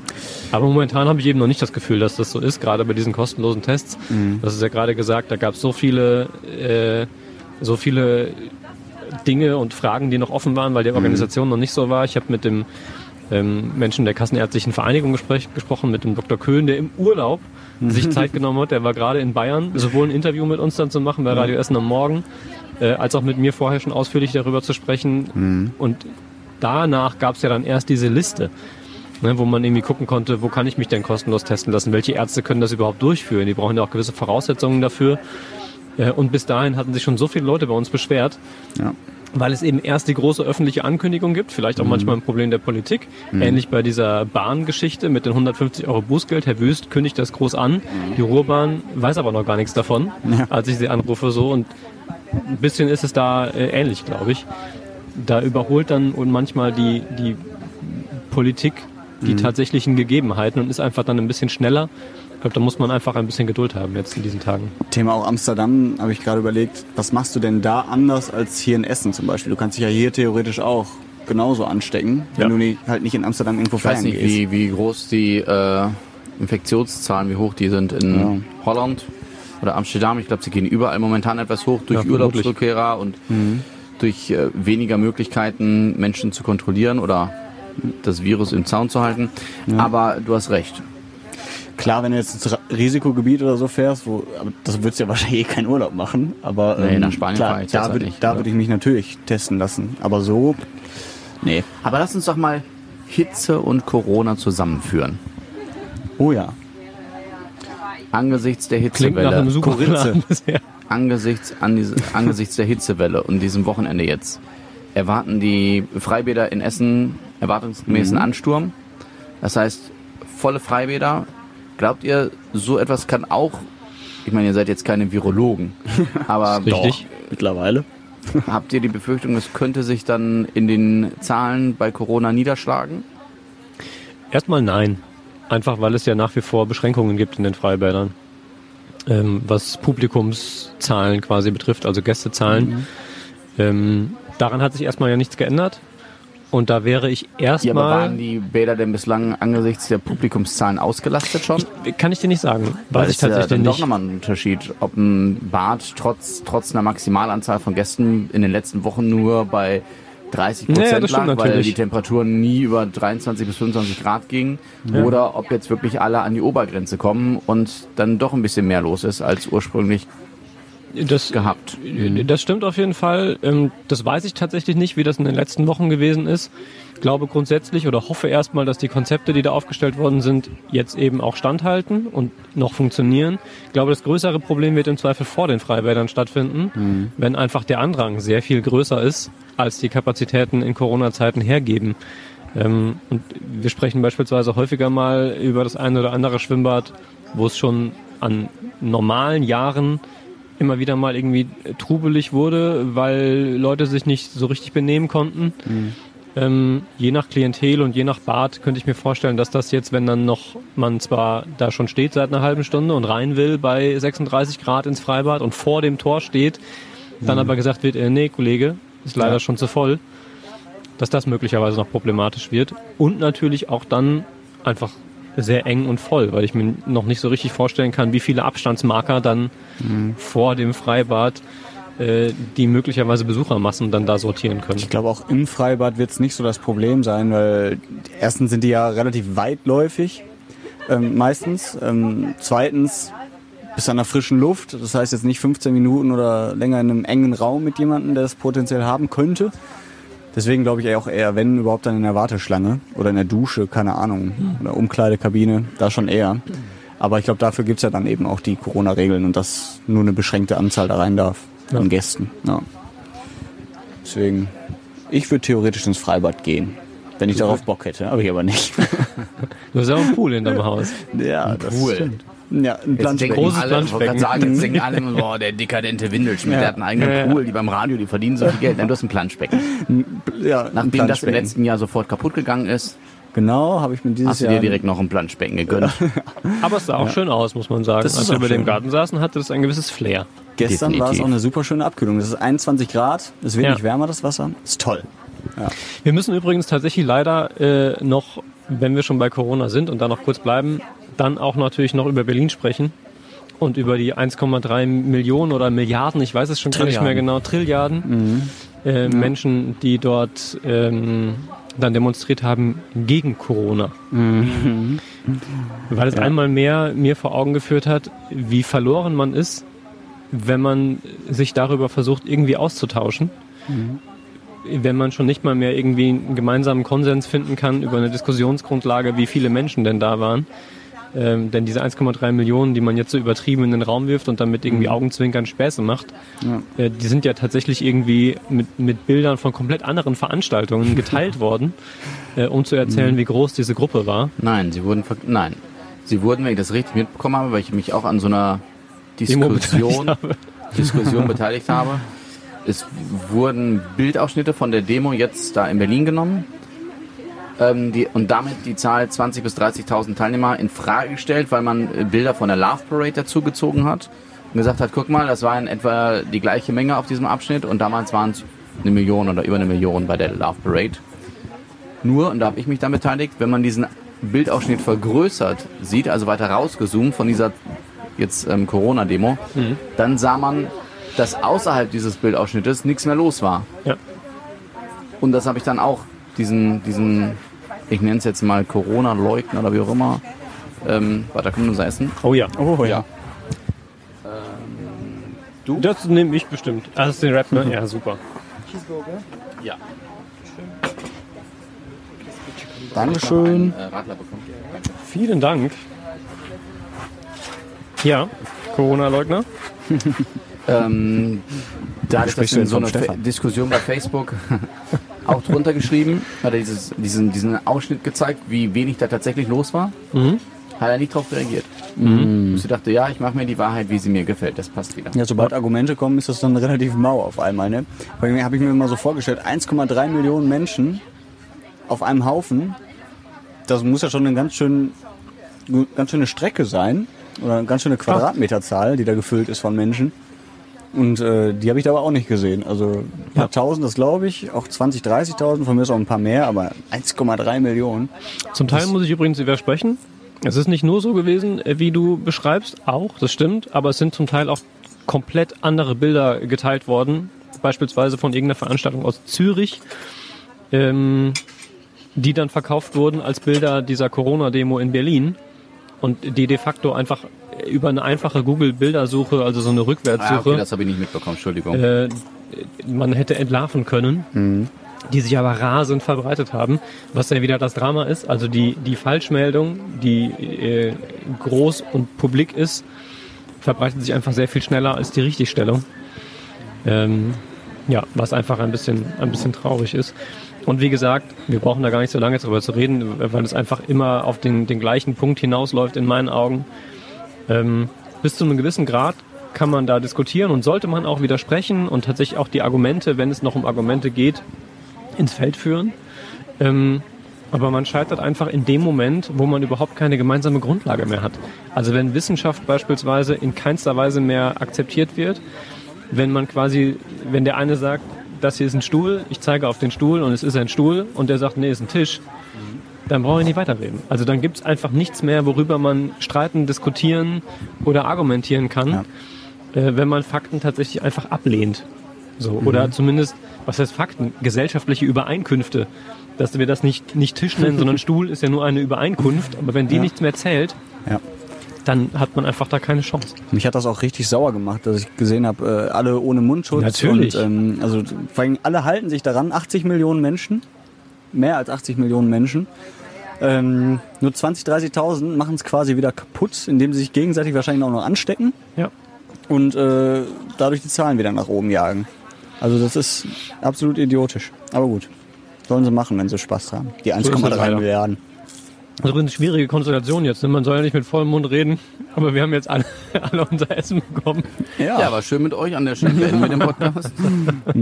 Aber momentan habe ich eben noch nicht das Gefühl, dass das so ist, gerade bei diesen kostenlosen Tests. Das ist ja gerade gesagt, da gab es so viele, äh, so viele Dinge und Fragen, die noch offen waren, weil die Organisation noch nicht so war. Ich habe mit dem ähm, Menschen der Kassenärztlichen Vereinigung gespräch, gesprochen, mit dem Dr. Köhn, der im Urlaub sich Zeit genommen hat. Der war gerade in Bayern, sowohl ein Interview mit uns dann zu machen bei Radio Essen am Morgen, äh, als auch mit mir vorher schon ausführlich darüber zu sprechen. Und danach gab es ja dann erst diese Liste, ne, wo man irgendwie gucken konnte, wo kann ich mich denn kostenlos testen lassen, welche Ärzte können das überhaupt durchführen. Die brauchen ja auch gewisse Voraussetzungen dafür. Äh, Und bis dahin hatten sich schon so viele Leute bei uns beschwert, Ja. weil es eben erst die große öffentliche Ankündigung gibt, vielleicht auch manchmal ein Problem der Politik. Ähnlich bei dieser Bahngeschichte mit den 150 Euro Bußgeld. Herr Wüst kündigt das groß an. Die Ruhrbahn weiß aber noch gar nichts davon, als ich sie anrufe so. Und ein bisschen ist es da äh, ähnlich, glaube ich. Da überholt dann und manchmal die, die Politik die tatsächlichen Gegebenheiten und ist einfach dann ein bisschen schneller. Ich glaube, da muss man einfach ein bisschen Geduld haben jetzt in diesen Tagen. Thema auch Amsterdam, habe ich gerade überlegt, was machst du denn da anders als hier in Essen zum Beispiel? Du kannst dich ja hier theoretisch auch genauso anstecken, wenn Ja. du nicht, halt nicht in Amsterdam irgendwo Ich weiß nicht, gehst. wie, wie groß die äh, Infektionszahlen, wie hoch die sind in Holland oder Amsterdam. Ich glaube, sie gehen überall momentan etwas hoch durch Ja. Urlaubsrückkehrer und durch äh, weniger Möglichkeiten, Menschen zu kontrollieren oder das Virus im Zaun zu halten. Aber du hast recht. Klar, wenn du jetzt ins Risikogebiet oder so fährst, wo, das würdest du ja wahrscheinlich eh keinen Urlaub machen. Aber Nee, ähm, nach Spanien klar, ich da würde da ja. würde ich mich natürlich testen lassen. Aber so, nee. Aber lass uns doch mal Hitze und Corona zusammenführen. Oh ja. Angesichts der Klingt nach Hitzewelle. einem super Korinze. Plan bisher. angesichts, an diese, angesichts der Hitzewelle und diesem Wochenende jetzt erwarten die Freibäder in Essen erwartungsgemäß einen Ansturm. Das heißt, volle Freibäder. Glaubt ihr, so etwas kann auch, ich meine, ihr seid jetzt keine Virologen, aber Richtig. Mittlerweile. habt ihr die Befürchtung, es könnte sich dann in den Zahlen bei Corona niederschlagen? Erstmal nein. Einfach weil es ja nach wie vor Beschränkungen gibt in den Freibädern. Ähm, was Publikumszahlen quasi betrifft, also Gästezahlen. Ähm, daran hat sich erstmal ja nichts geändert. Und da wäre ich Ja, aber erstmal. waren die Bäder denn bislang angesichts der Publikumszahlen ausgelastet schon? kann ich dir nicht sagen. Weiß ich ist ja tatsächlich dann doch nicht. nochmal ein Unterschied, ob ein Bad trotz, trotz einer Maximalanzahl von Gästen in den letzten Wochen nur bei 30 Ja, ja, Prozent stimmt lag, weil natürlich. die Temperaturen nie über 23 bis 25 Grad gingen. Oder ob jetzt wirklich alle an die Obergrenze kommen und dann doch ein bisschen mehr los ist als ursprünglich Das, gehabt. Das stimmt auf jeden Fall. Ähm, Das weiß ich tatsächlich nicht, wie das in den letzten Wochen gewesen ist. Ich glaube grundsätzlich oder hoffe erstmal, dass die Konzepte, die da aufgestellt worden sind, jetzt eben auch standhalten und noch funktionieren. Ich glaube, das größere Problem wird im Zweifel vor den Freibädern stattfinden, wenn einfach der Andrang sehr viel größer ist, als die Kapazitäten in Corona-Zeiten hergeben. Ähm, Und wir sprechen beispielsweise häufiger mal über das eine oder andere Schwimmbad, wo es schon an normalen Jahren immer wieder mal irgendwie trubelig wurde, weil Leute sich nicht so richtig benehmen konnten. Ähm, je nach Klientel und je nach Bad könnte ich mir vorstellen, dass das jetzt, wenn dann noch man zwar da schon steht seit einer halben Stunde und rein will bei 36 Grad ins Freibad und vor dem Tor steht, dann aber gesagt wird, äh, nee, Kollege, ist leider schon zu voll, dass das möglicherweise noch problematisch wird. Und natürlich auch dann einfach sehr eng und voll, weil ich mir noch nicht so richtig vorstellen kann, wie viele Abstandsmarker dann vor dem Freibad äh, die möglicherweise Besuchermassen dann da sortieren können. Ich glaube, auch im Freibad wird es nicht so das Problem sein, weil erstens sind die ja relativ weitläufig, ähm, meistens. Ähm, zweitens bist an der frischen Luft, das heißt jetzt nicht 15 Minuten oder länger in einem engen Raum mit jemandem, der das potenziell haben könnte. Deswegen glaube ich auch eher, wenn überhaupt dann in der Warteschlange oder in der Dusche, keine Ahnung, oder Umkleidekabine, da schon eher. Aber ich glaube, dafür gibt's ja dann eben auch die Corona-Regeln und dass nur eine beschränkte Anzahl da rein darf an Gästen. Ja. Deswegen, ich würde theoretisch ins Freibad gehen, wenn ich darauf Bock hätte, aber ich aber nicht. Du hast ja auch einen Pool in deinem Haus. ja, das Pool. stimmt. Ja, ein Planschbecken. Großes alle, Planschbecken. sagen, jetzt denken alle, boah, der dekadente Windelschmidt, Ja. der hat einen eigenen Ja, ja. Pool, die beim Radio, die verdienen so viel Geld. Nein, du hast ein Planschbecken. Ja, ein Nachdem das im Planschbecken. letzten Jahr sofort kaputt gegangen ist, Genau, habe ich mir dieses hast du Jahr dir direkt noch ein Planschbecken gegönnt. Aber es sah auch schön aus, muss man sagen. Das ist Als wir über dem. Garten saßen, hatte das ein gewisses Flair. Gestern war es Definitiv. auch eine super schöne Abkühlung. Das ist 21 Grad, es wird Ja. nicht wärmer, das Wasser. Ist toll. Wir müssen übrigens tatsächlich leider äh, noch, wenn wir schon bei Corona sind und da noch kurz bleiben, dann auch natürlich noch über Berlin sprechen und über die 1,3 Millionen oder Milliarden, ich weiß es schon gar nicht mehr genau, Trilliarden äh, Menschen, die dort ähm, dann demonstriert haben gegen Corona. Weil es einmal mehr mir vor Augen geführt hat, wie verloren man ist, wenn man sich darüber versucht, irgendwie auszutauschen. Wenn man schon nicht mal mehr irgendwie einen gemeinsamen Konsens finden kann über eine Diskussionsgrundlage, wie viele Menschen denn da waren. Ähm, denn diese 1,3 Millionen, die man jetzt so übertrieben in den Raum wirft und damit irgendwie Augenzwinkern Späße macht, äh, die sind ja tatsächlich irgendwie mit, mit Bildern von komplett anderen Veranstaltungen geteilt worden, äh, um zu erzählen, wie groß diese Gruppe war. Nein, sie wurden, nein. Sie wurden, wenn ich das richtig mitbekommen habe, weil ich mich auch an so einer Diskussion, beteiligt Diskussion beteiligt habe. Es wurden Bildausschnitte von der Demo jetzt da in Berlin genommen ähm, die, und damit die Zahl 20.000 bis 30.000 Teilnehmer in Frage gestellt, weil man äh, Bilder von der Love Parade dazugezogen hat und gesagt hat, guck mal, das war in etwa die gleiche Menge auf diesem Abschnitt und damals waren es eine Million oder über eine Million bei der Love Parade. Nur, und da habe ich mich dann beteiligt, wenn man diesen Bildausschnitt vergrößert sieht, also weiter rausgezoomt von dieser jetzt ähm, Corona-Demo, dann sah man, dass außerhalb dieses Bildausschnittes nichts mehr los war. Ja. Und das habe ich dann auch, diesen, diesen ich nenne es jetzt mal Corona-Leugner oder wie auch immer, ähm, warte, da kommt unser Essen. Oh ja. Oh ja. Du? Das nehme ich bestimmt. Ah, das ist den Rap, ne? Ja, super. Ja. Dankeschön. Äh. Vielen Dank. Ja, Corona-Leugner. Ähm, da in so eine? Diskussion bei Facebook auch drunter geschrieben. Hat er dieses, diesen, diesen Ausschnitt gezeigt, wie wenig da tatsächlich los war. Hat er nicht darauf reagiert. Mhm. Ich dachte, ja, ich mache mir die Wahrheit, wie sie mir gefällt. Das passt wieder. Ja, sobald Argumente kommen, ist das dann relativ mau auf einmal. Ne? Bei mir habe ich mir immer so vorgestellt, 1,3 Millionen Menschen auf einem Haufen, das muss ja schon eine ganz, schön, ganz schöne Strecke sein oder eine ganz schöne Quadratmeterzahl, die da gefüllt ist von Menschen. Und äh, die habe ich da aber auch nicht gesehen. Also ein paar Ja. tausend, das glaube ich, auch 20, 30.000, von mir ist auch ein paar mehr, aber 1,3 Millionen. Zum Teil muss ich übrigens widersprechen. Es ist nicht nur so gewesen, äh, wie du beschreibst, auch, das stimmt, aber es sind zum Teil auch komplett andere Bilder geteilt worden, beispielsweise von irgendeiner Veranstaltung aus Zürich, ähm, die dann verkauft wurden als Bilder dieser Corona-Demo in Berlin und die de facto einfach über eine einfache Google-Bildersuche, also so eine Ah, Rückwärtssuche, okay, das habe ich nicht mitbekommen, Entschuldigung. äh, man hätte entlarven können, die sich aber rasend verbreitet haben, was ja wieder das Drama ist. Also die, die Falschmeldung, die äh, groß und publik ist, verbreitet sich einfach sehr viel schneller als die Richtigstellung. Ähm, ja, was einfach ein bisschen, ein bisschen traurig ist. Und wie gesagt, wir brauchen da gar nicht so lange drüber zu reden, weil es einfach immer auf den, den gleichen Punkt hinausläuft in meinen Augen. Ähm, bis zu einem gewissen Grad kann man da diskutieren und sollte man auch widersprechen und tatsächlich auch die Argumente, wenn es noch um Argumente geht, ins Feld führen. Ähm, aber man scheitert einfach in dem Moment, wo man überhaupt keine gemeinsame Grundlage mehr hat. Also wenn Wissenschaft beispielsweise in keinster Weise mehr akzeptiert wird, wenn man quasi, wenn der eine sagt, das hier ist ein Stuhl, ich zeige auf den Stuhl und es ist ein Stuhl und der sagt, nee, ist ein Tisch, dann brauche ich nicht weiterreden. Also dann gibt es einfach nichts mehr, worüber man streiten, diskutieren oder argumentieren kann, äh, wenn man Fakten tatsächlich einfach ablehnt. So, Oder zumindest, was heißt Fakten? Gesellschaftliche Übereinkünfte. Dass wir das nicht, nicht Tisch nennen, sondern Stuhl ist ja nur eine Übereinkunft. Aber wenn die nichts mehr zählt, Ja. dann hat man einfach da keine Chance. Mich hat das auch richtig sauer gemacht, dass ich gesehen habe, äh, alle ohne Mundschutz. Natürlich. Und, ähm, also vor allem alle halten sich daran, 80 Millionen Menschen, mehr als 80 Millionen Menschen. Ähm, nur 20, 30.000 machen es quasi wieder kaputt, indem sie sich gegenseitig wahrscheinlich auch noch anstecken Ja. und äh, dadurch die Zahlen wieder nach oben jagen. Also das ist absolut idiotisch. Aber gut, sollen sie machen, wenn sie Spaß haben. Die ist es 1,3 leider. Milliarden. Das ist übrigens eine schwierige Konstellation jetzt. ne? Man soll ja nicht mit vollem Mund reden, aber wir haben jetzt alle, alle unser Essen bekommen. ja, war schön mit euch an der Stelle mit dem Podcast.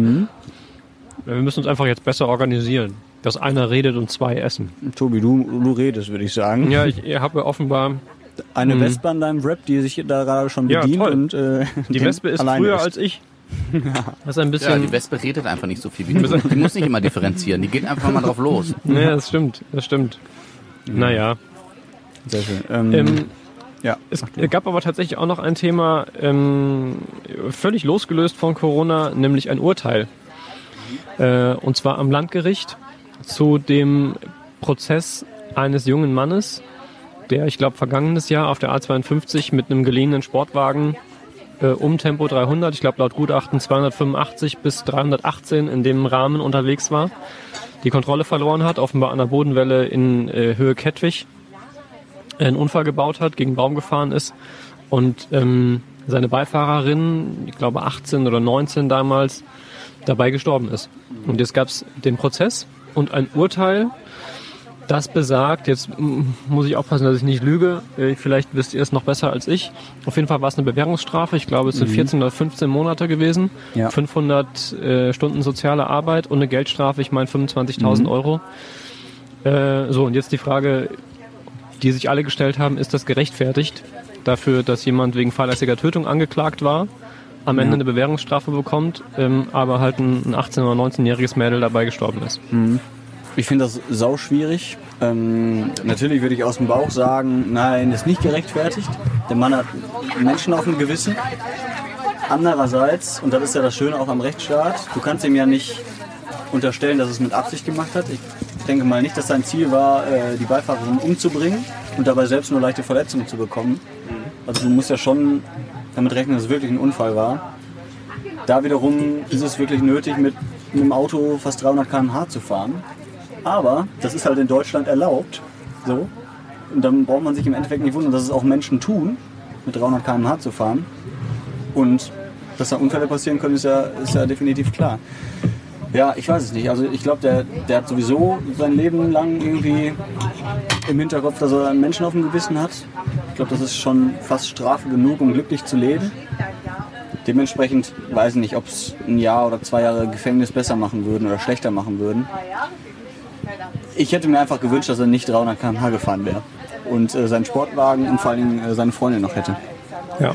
Wir müssen uns einfach jetzt besser organisieren, dass einer redet und zwei essen. Tobi, du, du redest, würde ich sagen. Ja, ich, ich habe offenbar Eine Wespe an deinem Rap, die sich da gerade schon Ja, bedient toll. und äh, Die Wespe ist früher isst. als ich. Das ist ein Ja, bisschen. die Wespe redet einfach nicht so viel wie du. Die muss nicht immer differenzieren, die geht einfach mal drauf los. nee, das stimmt, das stimmt. Naja. Sehr schön. Ähm, Ähm, ja. es gab aber tatsächlich auch noch ein Thema, ähm, völlig losgelöst von Corona, nämlich ein Urteil. Äh, und zwar am Landgericht zu dem Prozess eines jungen Mannes, der, ich glaube, vergangenes Jahr auf der A52 mit einem geliehenen Sportwagen äh, um Tempo 300, ich glaube laut Gutachten 285 bis 318 in dem Rahmen unterwegs war, die Kontrolle verloren hat, offenbar an der Bodenwelle in äh, Höhe Kettwig einen Unfall gebaut hat, gegen einen Baum gefahren ist und ähm, seine Beifahrerin, ich glaube 18 oder 19 damals, dabei gestorben ist. Und jetzt gab es den Prozess und ein Urteil, das besagt, jetzt muss ich aufpassen, dass ich nicht lüge, äh, vielleicht wisst ihr es noch besser als ich. Auf jeden Fall war es eine Bewährungsstrafe, ich glaube es sind 14 oder 15 Monate gewesen, Ja. 500 äh, Stunden soziale Arbeit und eine Geldstrafe, ich meine 25.000 Euro. Äh, so, und jetzt die Frage, die sich alle gestellt haben, ist das gerechtfertigt dafür, dass jemand wegen fahrlässiger Tötung angeklagt war, am Ende eine Bewährungsstrafe bekommt, ähm, aber halt ein, ein 18- oder 19-jähriges Mädel dabei gestorben ist. Ich finde das sau schwierig. Ähm, natürlich würde ich aus dem Bauch sagen, nein, ist nicht gerechtfertigt. Der Mann hat Menschen auf dem Gewissen. Andererseits, und das ist ja das Schöne auch am Rechtsstaat, du kannst ihm ja nicht unterstellen, dass es mit Absicht gemacht hat. Ich denke mal nicht, dass sein Ziel war, äh, die Beifahrerin umzubringen und dabei selbst nur leichte Verletzungen zu bekommen. Also du musst ja schon damit rechnen, dass es wirklich ein Unfall war. Da wiederum ist es wirklich nötig, mit einem Auto fast 300 km/h zu fahren. Aber das ist halt in Deutschland erlaubt. So. Und dann braucht man sich im Endeffekt nicht wundern, dass es auch Menschen tun, mit 300 km/h zu fahren. Und dass da Unfälle passieren können, ist ja, ist ja definitiv klar. Ja, ich weiß es nicht. Also ich glaube, der, der hat sowieso sein Leben lang irgendwie im Hinterkopf, dass er einen Menschen auf dem Gewissen hat. Ich glaube, das ist schon fast Strafe genug, um glücklich zu leben. Dementsprechend weiß ich nicht, ob es ein Jahr oder zwei Jahre Gefängnis besser machen würden oder schlechter machen würden. Ich hätte mir einfach gewünscht, dass er nicht 300 km/h gefahren wäre und äh, seinen Sportwagen und vor Dingen äh, seine Freundin noch hätte. Ja.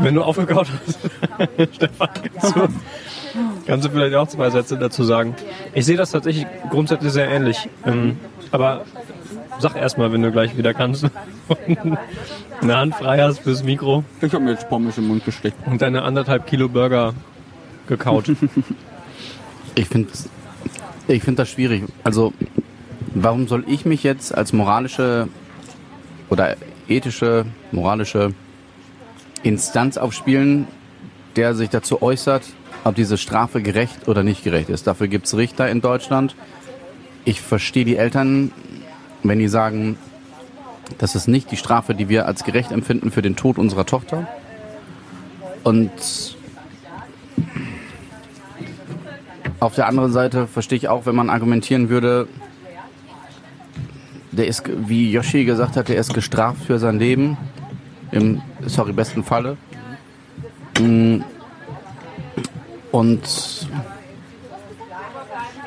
Wenn du aufgekaut hast, Stefan, kannst du, kannst du vielleicht auch zwei Sätze dazu sagen. Ich sehe das tatsächlich grundsätzlich sehr ähnlich. Ähm, aber sag erstmal, wenn du gleich wieder kannst. eine Hand frei hast fürs Mikro Ich habe mir jetzt Pommes im Mund gesteckt. und deine anderthalb Kilo Burger gekaut. Ich finde ich find das schwierig. Also, warum soll ich mich jetzt als moralische oder ethische, moralische Instanz aufspielen, der sich dazu äußert, ob diese Strafe gerecht oder nicht gerecht ist? Dafür gibt es Richter in Deutschland. Ich verstehe die Eltern, wenn die sagen, das ist nicht die Strafe, die wir als gerecht empfinden für den Tod unserer Tochter. Und Auf der anderen Seite verstehe ich auch, wenn man argumentieren würde, der ist, wie Yoshi gesagt hat, der ist gestraft für sein Leben. Im, sorry, besten Falle. Mm. Und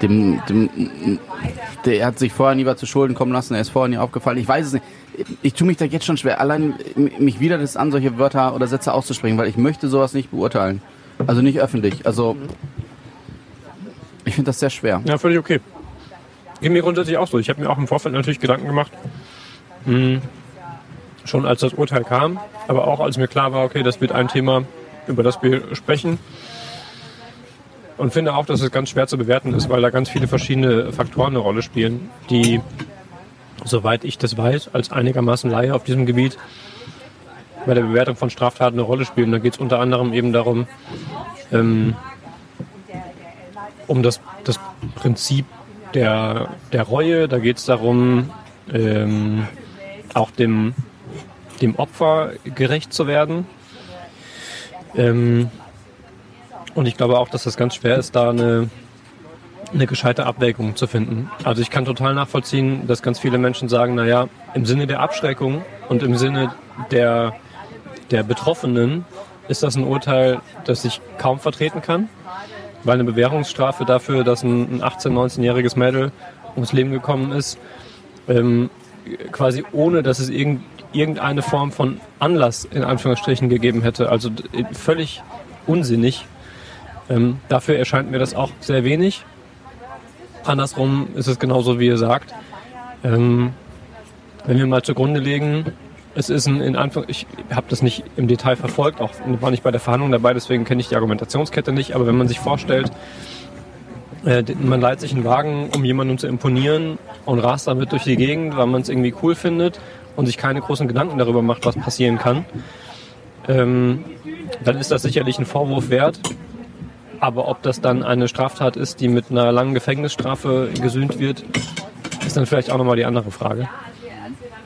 dem, dem, der hat sich vorher nie was zu Schulden kommen lassen, er ist vorher nie aufgefallen. Ich weiß es nicht. Ich tue mich da jetzt schon schwer, allein mich wieder das an, solche Wörter oder Sätze auszusprechen, weil ich möchte sowas nicht beurteilen. Also nicht öffentlich. Also ich finde das sehr schwer. Ja, völlig okay. Geht mir grundsätzlich auch so. Ich habe mir auch im Vorfeld natürlich Gedanken gemacht, mh, schon als das Urteil kam, aber auch als mir klar war, okay, das wird ein Thema, über das wir sprechen. Und finde auch, dass es ganz schwer zu bewerten ist, weil da ganz viele verschiedene Faktoren eine Rolle spielen, die, soweit ich das weiß, als einigermaßen Laie auf diesem Gebiet bei der Bewertung von Straftaten eine Rolle spielen. Da geht es unter anderem eben darum, ähm, um das, das Prinzip der, der Reue. Da geht es darum, ähm, auch dem, dem Opfer gerecht zu werden. Ähm, und ich glaube auch, dass das ganz schwer ist, da eine, eine gescheite Abwägung zu finden. Also ich kann total nachvollziehen, dass ganz viele Menschen sagen, naja, im Sinne der Abschreckung und im Sinne der, der Betroffenen ist das ein Urteil, das ich kaum vertreten kann. Weil eine Bewährungsstrafe dafür, dass ein 18-, 19-jähriges Mädel ums Leben gekommen ist, ähm, quasi ohne, dass es irgend, irgendeine Form von Anlass in Anführungsstrichen gegeben hätte. Also völlig unsinnig. Ähm, dafür erscheint mir das auch sehr wenig. Andersrum ist es genauso, wie ihr sagt. Ähm, wenn wir mal zugrunde legen, es ist ein, in Anführung, ich habe das nicht im Detail verfolgt, auch war nicht bei der Verhandlung dabei, deswegen kenne ich die Argumentationskette nicht, aber wenn man sich vorstellt, äh, man leiht sich einen Wagen, um jemandem zu imponieren und rast damit durch die Gegend, weil man es irgendwie cool findet und sich keine großen Gedanken darüber macht, was passieren kann, ähm, dann ist das sicherlich ein Vorwurf wert. Aber ob das dann eine Straftat ist, die mit einer langen Gefängnisstrafe gesühnt wird, ist dann vielleicht auch nochmal die andere Frage.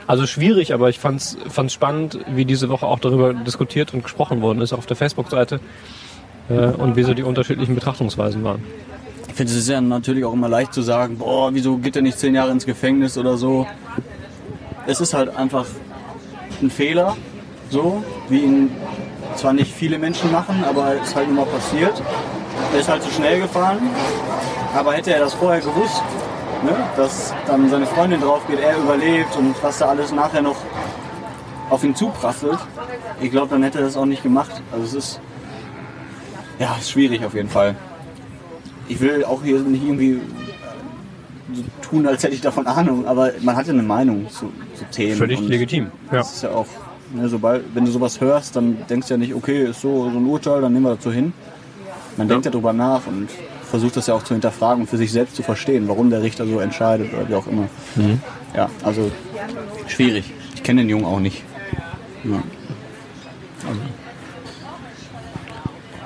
Also schwierig, aber ich fand es spannend, wie diese Woche auch darüber diskutiert und gesprochen worden ist auf der Facebook-Seite äh, und wie so die unterschiedlichen Betrachtungsweisen waren. Ich finde es ja natürlich auch immer leicht zu sagen, boah, wieso geht er nicht zehn Jahre ins Gefängnis oder so. Es ist halt einfach ein Fehler, so, wie ihn zwar nicht viele Menschen machen, aber es ist halt immer passiert. Er ist halt zu schnell gefahren, aber hätte er das vorher gewusst, ne, dass dann seine Freundin drauf geht, er überlebt und was da alles nachher noch auf ihn zuprasselt, ich glaube, dann hätte er das auch nicht gemacht. Also es ist, ja, ist schwierig auf jeden Fall. Ich will auch hier nicht irgendwie so tun, als hätte ich davon Ahnung, aber man hat ja eine Meinung zu, zu Themen. Völlig legitim. Ja. Das ist ja auch, ne, sobald, wenn du sowas hörst, dann denkst du ja nicht, okay, ist so, so ein Urteil, dann nehmen wir dazu hin. Man denkt ja drüber nach und versucht das ja auch zu hinterfragen und für sich selbst zu verstehen, warum der Richter so entscheidet oder wie auch immer. Ja, also schwierig. Ich kenne den Jungen auch nicht. Ja.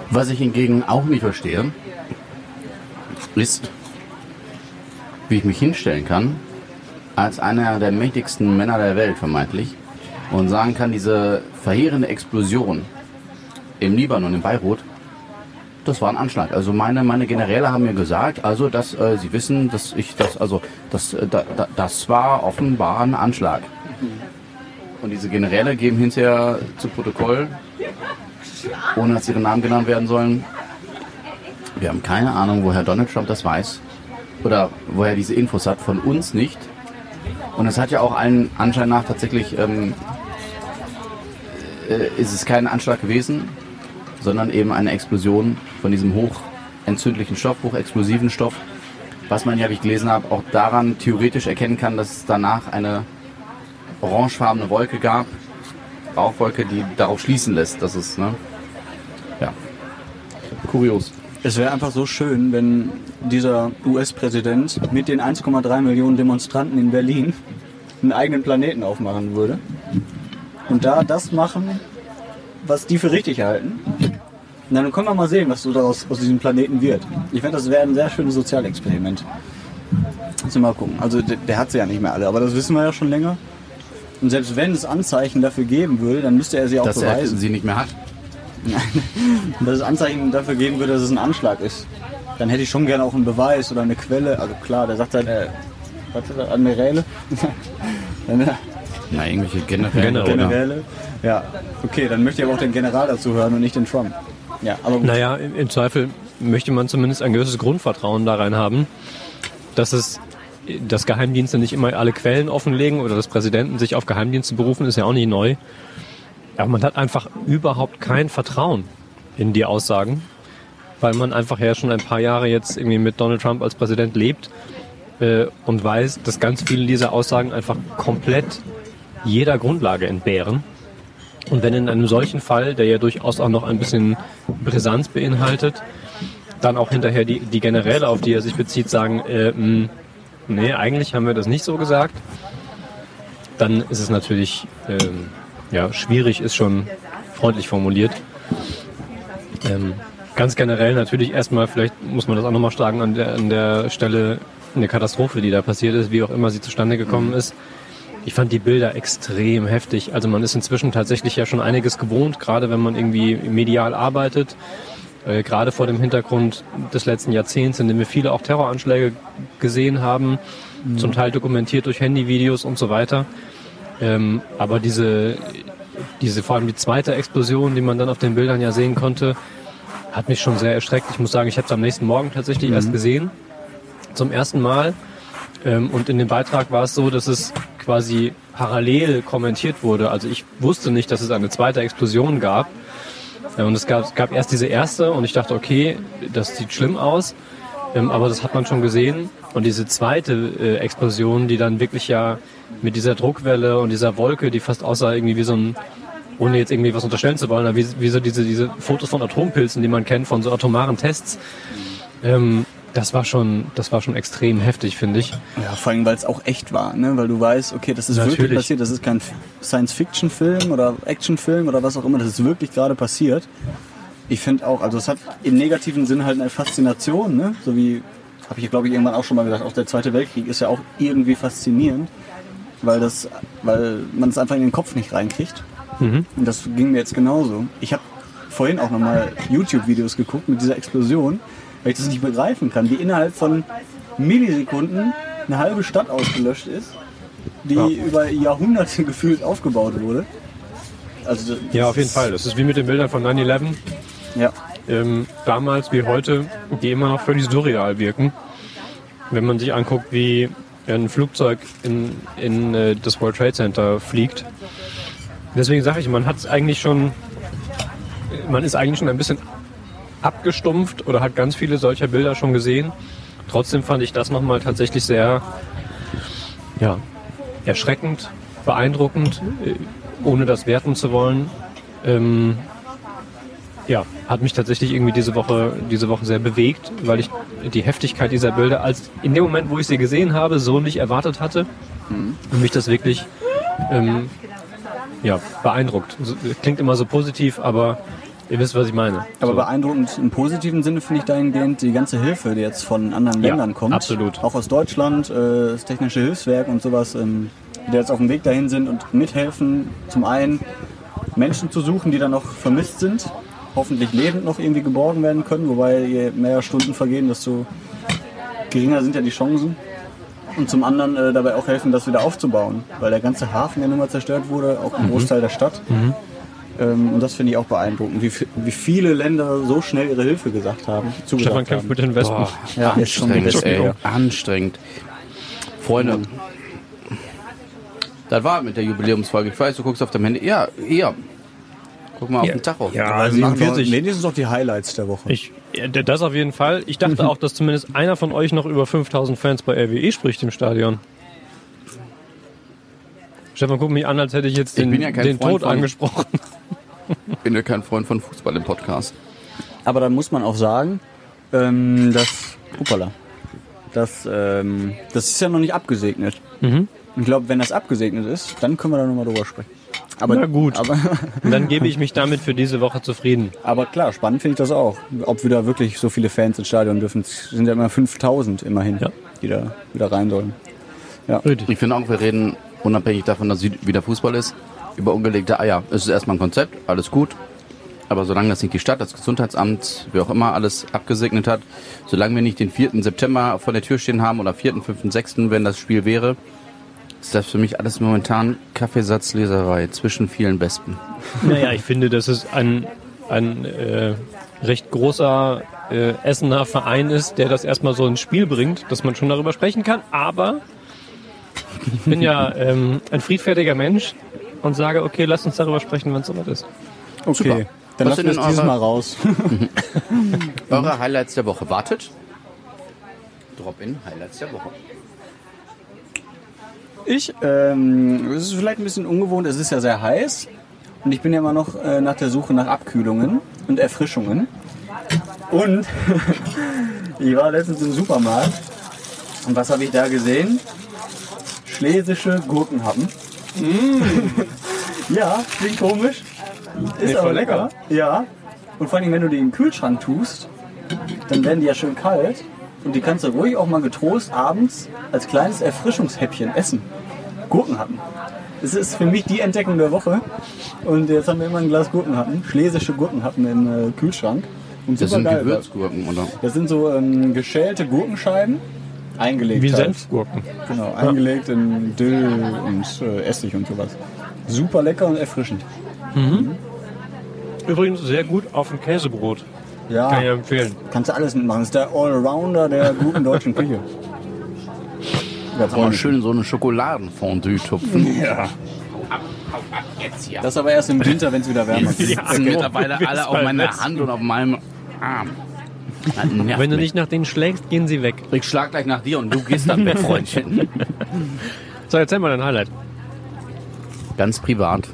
Was ich hingegen auch nicht verstehe, ist, wie ich mich hinstellen kann, als einer der mächtigsten Männer der Welt vermeintlich, und sagen kann, diese verheerende Explosion im Libanon, in Beirut, das war ein Anschlag. Also meine, meine Generäle haben mir gesagt, also dass äh, sie wissen, dass ich das, also das, äh, da, da, das war offenbar ein Anschlag. Und diese Generäle geben hinterher zu Protokoll, ohne dass ihre Namen genannt werden sollen. Wir haben keine Ahnung, woher Donald Trump das weiß. Oder woher diese Infos hat, von uns nicht. Und es hat ja auch allen Anschein nach tatsächlich ähm, äh, ist es kein Anschlag gewesen, sondern eben eine Explosion von diesem hochentzündlichen Stoff, hochexplosiven Stoff, was man ja, wie ich gelesen habe, auch daran theoretisch erkennen kann, dass es danach eine orangefarbene Wolke gab, Rauchwolke, die darauf schließen lässt, dass es, ne? Ja. Kurios. Es wäre einfach so schön, wenn dieser US-Präsident mit den 1,3 Millionen Demonstranten in Berlin einen eigenen Planeten aufmachen würde. Und da das machen, was die für richtig halten. Und dann können wir mal sehen, was so daraus aus diesem Planeten wird. Ich finde, das wäre ein sehr schönes Sozialexperiment. Müssen wir mal gucken. Also der, der hat sie ja nicht mehr alle, aber das wissen wir ja schon länger. Und selbst wenn es Anzeichen dafür geben würde, dann müsste er sie auch Dass er beweisen. sie nicht mehr hat. Und dass es Anzeichen dafür geben würde, dass es ein Anschlag ist. Dann hätte ich schon gerne auch einen Beweis oder eine Quelle. Also klar, der sagt halt, äh, was ist das, Admiräle? Dann, äh, Na, irgendwelche oder? Generäle? Ja, okay, dann möchte ich aber auch den General dazu hören und nicht den Trump. Ja, aber gut. Naja, im, im Zweifel möchte man zumindest ein gewisses Grundvertrauen da rein haben, dass es dass Geheimdienste nicht immer alle Quellen offenlegen oder dass Präsidenten sich auf Geheimdienste berufen, ist ja auch nicht neu. Aber man hat einfach überhaupt kein Vertrauen in die Aussagen, weil man einfach ja schon ein paar Jahre jetzt irgendwie mit Donald Trump als Präsident lebt äh, und weiß, dass ganz viele dieser Aussagen einfach komplett jeder Grundlage entbehren. Und wenn in einem solchen Fall, der ja durchaus auch noch ein bisschen Brisanz beinhaltet, dann auch hinterher die, die Generäle, auf die er sich bezieht, sagen, äh, mh, nee, eigentlich haben wir das nicht so gesagt, dann ist es natürlich ähm, ja, schwierig, ist schon freundlich formuliert. Ähm, ganz generell natürlich erstmal, vielleicht muss man das auch nochmal schlagen, an der, an der Stelle eine Katastrophe, die da passiert ist, wie auch immer sie zustande gekommen ist. Ich fand die Bilder extrem heftig. Also man ist inzwischen tatsächlich ja schon einiges gewohnt, gerade wenn man irgendwie medial arbeitet. Äh, gerade vor dem Hintergrund des letzten Jahrzehnts, in dem wir viele auch Terroranschläge gesehen haben, zum Teil dokumentiert durch Handyvideos und so weiter. Ähm, aber diese, diese, vor allem die zweite Explosion, die man dann auf den Bildern ja sehen konnte, hat mich schon sehr erschreckt. Ich muss sagen, ich habe es am nächsten Morgen tatsächlich erst gesehen. Zum ersten Mal. Ähm, und in dem Beitrag war es so, dass es quasi parallel kommentiert wurde. Also ich wusste nicht, dass es eine zweite Explosion gab. Ja, und es gab, gab erst diese erste und ich dachte, okay, das sieht schlimm aus. Ähm, aber das hat man schon gesehen. Und diese zweite äh, Explosion, die dann wirklich ja mit dieser Druckwelle und dieser Wolke, die fast aussah irgendwie wie so ein, ohne jetzt irgendwie was unterstellen zu wollen, aber wie, wie so diese, diese Fotos von Atompilzen, die man kennt, von so atomaren Tests. Ähm, das war schon, das war schon extrem heftig, finde ich. Ja, vor allem, weil es auch echt war, ne? weil du weißt, okay, das ist wirklich Natürlich. passiert, das ist kein Science-Fiction-Film oder Action-Film oder was auch immer, das ist wirklich gerade passiert. Ich finde auch, also es hat im negativen Sinn halt eine Faszination, ne? so wie, habe ich glaube ich irgendwann auch schon mal gesagt, auch der Zweite Weltkrieg ist ja auch irgendwie faszinierend, weil, das, weil man es einfach in den Kopf nicht reinkriegt. Und das ging mir jetzt genauso. Ich habe vorhin auch nochmal YouTube-Videos geguckt mit dieser Explosion, weil ich das nicht begreifen kann, wie innerhalb von Millisekunden eine halbe Stadt ausgelöscht ist, die über Jahrhunderte gefühlt aufgebaut wurde. Also Ja, auf jeden Fall. Das ist wie mit den Bildern von 9-11. Ja, ähm, damals wie heute, die immer noch völlig surreal wirken. Wenn man sich anguckt, wie ein Flugzeug in, in äh, das World Trade Center fliegt. Deswegen sage ich, man hat es eigentlich schon, man ist eigentlich schon ein bisschen abgestumpft oder hat ganz viele solcher Bilder schon gesehen. Trotzdem fand ich das nochmal tatsächlich sehr ja, erschreckend, beeindruckend, äh, ohne das werten zu wollen. Ähm, ja, hat mich tatsächlich irgendwie diese Woche, diese Woche sehr bewegt, weil ich die Heftigkeit dieser Bilder als in dem Moment, wo ich sie gesehen habe, so nicht erwartet hatte. Und mich das wirklich ähm, ja, beeindruckt. Klingt immer so positiv, aber ihr wisst, was ich meine. aber so. beeindruckend im positiven Sinne finde ich dahingehend die ganze Hilfe, die jetzt von anderen Ja, Ländern kommt. absolut. Auch aus Deutschland, äh, das Technische Hilfswerk und sowas, ähm, die jetzt auf dem Weg dahin sind und mithelfen, zum einen Menschen zu suchen, die dann noch vermisst sind, hoffentlich lebend noch irgendwie geborgen werden können, wobei je mehr Stunden vergehen, desto geringer sind ja die Chancen. Und zum anderen äh, dabei auch helfen, das wieder aufzubauen, weil der ganze Hafen ja nun mal zerstört wurde, auch Mhm. ein Großteil der Stadt. Ähm, und das finde ich auch beeindruckend, wie, wie viele Länder so schnell ihre Hilfe gesagt haben. Stefan kämpft haben. mit den Wespen. Ja, jetzt schon Anstrengend, wieder. ey. Anstrengend. Freunde, das war mit der Jubiläumsfolge. Ich weiß, du guckst auf deinem Handy. Ja, ja. Guck mal auf den Tacho. Ja, machen 47. doch wenigstens noch die Highlights der Woche. Ich, ja, das auf die Highlights der Woche. Ich, ja, das auf jeden Fall. Ich dachte auch, dass zumindest einer von euch noch über 5000 Fans bei RWE spricht im Stadion. Stefan, guck mich an, als hätte ich jetzt Ich den, bin ja kein den Freund Tod von- angesprochen. Ich bin ja kein Freund von Fußball im Podcast. Aber dann muss man auch sagen, ähm, dass, upala, das, ähm, das ist ja noch nicht abgesegnet. Mhm. Ich glaube, wenn das abgesegnet ist, dann können wir da nochmal drüber sprechen. Aber, Na gut. Aber, Und dann gebe ich mich damit für diese Woche zufrieden. aber klar, spannend finde ich das auch. Ob wir da wirklich so viele Fans ins Stadion dürfen. Es sind ja immer 5000 immerhin, Ja. die da wieder rein sollen. Richtig. Ich finde auch, wir reden unabhängig davon, dass wieder Fußball ist, über ungelegte Eier. Es ist erstmal ein Konzept, alles gut. Aber solange das nicht die Stadt, das Gesundheitsamt, wer auch immer alles abgesegnet hat, solange wir nicht den 4. September vor der Tür stehen haben oder 4., 5., 6., wenn das Spiel wäre, ist das für mich alles momentan Kaffeesatzleserei zwischen vielen Wespen. Naja, ich finde, dass es ein, ein äh, recht großer äh, Essener Verein ist, der das erstmal so ins Spiel bringt, dass man schon darüber sprechen kann. Aber ich bin ja ähm, ein friedfertiger Mensch und sage, okay, lasst uns darüber sprechen, wenn es soweit ist. Okay, Super. dann lassen wir sind es dieses Mal raus. Eure Highlights der Woche. Wartet. Drop-in Highlights der Woche. Ich, ähm, es ist vielleicht ein bisschen ungewohnt, es ist ja sehr heiß. Und ich bin ja immer noch äh, nach der Suche nach Abkühlungen und Erfrischungen. Und ich war letztens im Supermarkt. Und was habe ich da gesehen? Schlesische Gurkenhappen. ja, klingt komisch. Ist aber lecker. Ja. Und vor allem, wenn du die in den Kühlschrank tust, dann werden die ja schön kalt. Und die kannst du ruhig auch mal getrost abends als kleines Erfrischungshäppchen essen. Gurkenhappen. Das ist für mich die Entdeckung der Woche. Und jetzt haben wir immer ein Glas Gurkenhappen, schlesische Gurkenhappen im äh, Kühlschrank. Und Das sind supergeil. Gewürzgurken, oder? Das sind so ähm, geschälte Gurkenscheiben, eingelegt. Wie halt. Senfgurken. Genau, eingelegt in Dill und äh, Essig und sowas. Super lecker und erfrischend. Übrigens sehr gut auf dem Käsebrot. Ja, Kann ich empfehlen. kannst du alles mitmachen. Das ist der Allrounder der guten deutschen Küche. Ja, Kann man schön so eine Schokoladenfondue tupfen. Ja. Das aber erst im Winter, wenn es wieder wärmer wird. Das sind mittlerweile alle auf meiner Hand und auf meinem Arm. Wenn du mich. nicht nach denen schlägst, gehen sie weg. Ich schlag gleich nach dir und du gehst dann weg, Freundchen. So, erzähl mal dein Highlight. Ganz privat.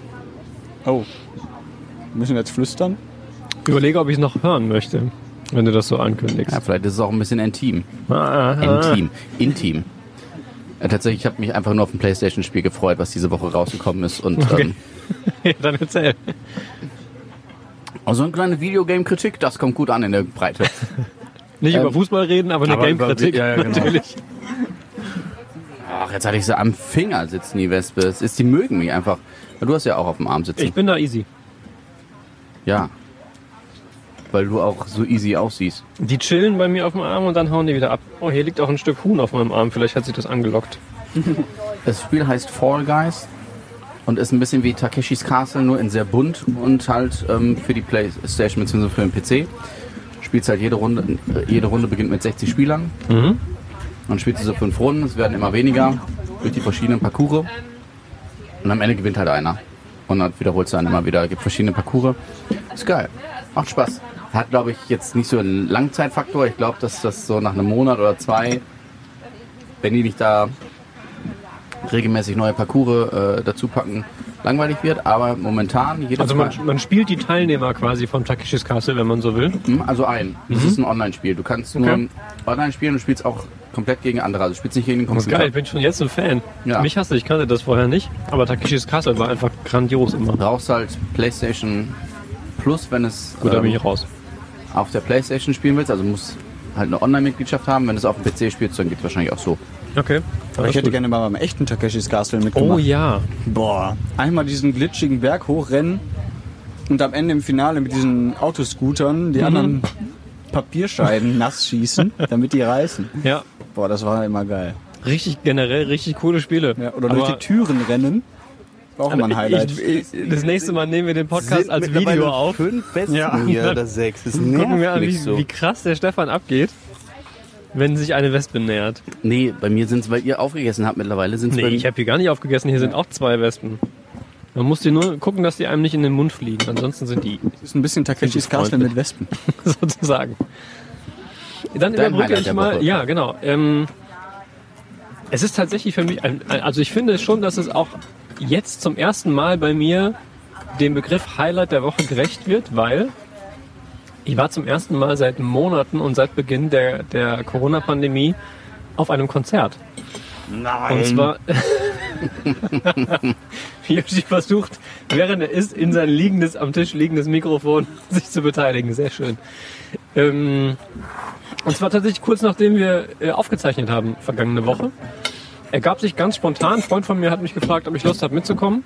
Oh. Müssen wir jetzt flüstern? Ich überlege, ob ich es noch hören möchte, wenn du das so ankündigst. Ja, vielleicht ist es auch ein bisschen intim. Ah, ah. Intim. Intim. Ja, tatsächlich, ich habe mich einfach nur auf ein Playstation-Spiel gefreut, was diese Woche rausgekommen ist. Und Okay. ähm, Ja, dann erzähl. Also eine kleine Videogame-Kritik, das kommt gut an in der Breite. Nicht Ähm, über Fußball reden, aber eine aber über- Game-Kritik. ja, ja, genau. Natürlich. Ach, jetzt hatte ich sie am Finger sitzen, die Wespe. Es ist, die mögen mich einfach. Du hast ja auch auf dem Arm sitzen. Ich bin da easy. ja. Weil du auch so easy aussiehst. Die chillen bei mir auf dem Arm und dann hauen die wieder ab. Oh, hier liegt auch ein Stück Huhn auf meinem Arm. Vielleicht hat sich das angelockt. Das Spiel heißt Fall Guys und ist ein bisschen wie Takeshis Castle, nur in sehr bunt und halt ähm, für die Playstation bzw. für den PC. Spielst halt jede Runde, äh, jede Runde beginnt mit 60 Spielern. Dann spielst du so fünf Runden, es werden immer weniger durch die verschiedenen Parcours. Und am Ende gewinnt halt einer. Und dann wiederholst du dann immer wieder, gibt verschiedene Parcours. Ist geil. Macht Spaß. Hat, glaube ich, jetzt nicht so einen Langzeitfaktor. Ich glaube, dass das so nach einem Monat oder zwei, wenn die nicht da regelmäßig neue Parcours äh, dazu packen, langweilig wird. Aber momentan jeder Also man, man spielt die Teilnehmer quasi von Takeshis Castle, wenn man so will. Hm, Also ein. Das ist ein Online-Spiel. Du kannst Mhm. Okay. nur online spielen und spielst auch komplett gegen andere. Also du spielst nicht gegen den Das ist Computer. geil, ich bin schon jetzt ein Fan. Ja. Mich hasse, ich kannte das vorher nicht. Aber Takeshis Castle war einfach grandios immer. Du brauchst halt PlayStation Plus, wenn es Gut, da bin ähm, ich raus. auf der PlayStation spielen willst. Also musst halt eine Online-Mitgliedschaft haben. Wenn du es auf dem PC spielst, dann geht es wahrscheinlich auch so. Okay. Aber ich hätte gerne mal beim echten Takeshis Castle mitgemacht. Oh ja. Boah. Einmal diesen glitschigen Berg hochrennen und am Ende im Finale mit diesen Autoscootern die anderen Papierscheiben nass schießen, damit die reißen. Ja. Boah, das war immer geil. Richtig, generell richtig coole Spiele. Ja, oder durch die Türen rennen. Auch immer ein Highlight. Ich, ich, das nächste Mal nehmen wir den Podcast als Video auf. Fünf Besten Ja. hier oder sechs. Das Gucken wir an, wie, so. wie krass der Stefan abgeht, wenn sich eine Wespe nähert. Nee, bei mir sind es, weil ihr aufgegessen habt mittlerweile, sind es Nee, ich habe hier gar nicht aufgegessen. Hier sind auch zwei Wespen. Man muss die nur gucken, dass die einem nicht in den Mund fliegen. Ansonsten sind die Das ist ein bisschen Takeshis Castle mit Wespen. sozusagen. Dann Dein überbrücke Highlight ich der mal. Woche. Ja, genau. Ähm, es ist tatsächlich für mich, ein, ein- also ich finde schon, dass es auch jetzt zum ersten Mal bei mir dem Begriff Highlight der Woche gerecht wird, weil ich war zum ersten Mal seit Monaten und seit Beginn der, der Corona-Pandemie auf einem Konzert. Nein. Und zwar Yoshi versucht, während er isst, in sein liegendes, am Tisch liegendes Mikrofon sich zu beteiligen. Sehr schön. Ähm, und zwar tatsächlich kurz nachdem wir äh, aufgezeichnet haben, vergangene Woche. Ergab sich ganz spontan. Ein Freund von mir hat mich gefragt, ob ich Lust habe mitzukommen.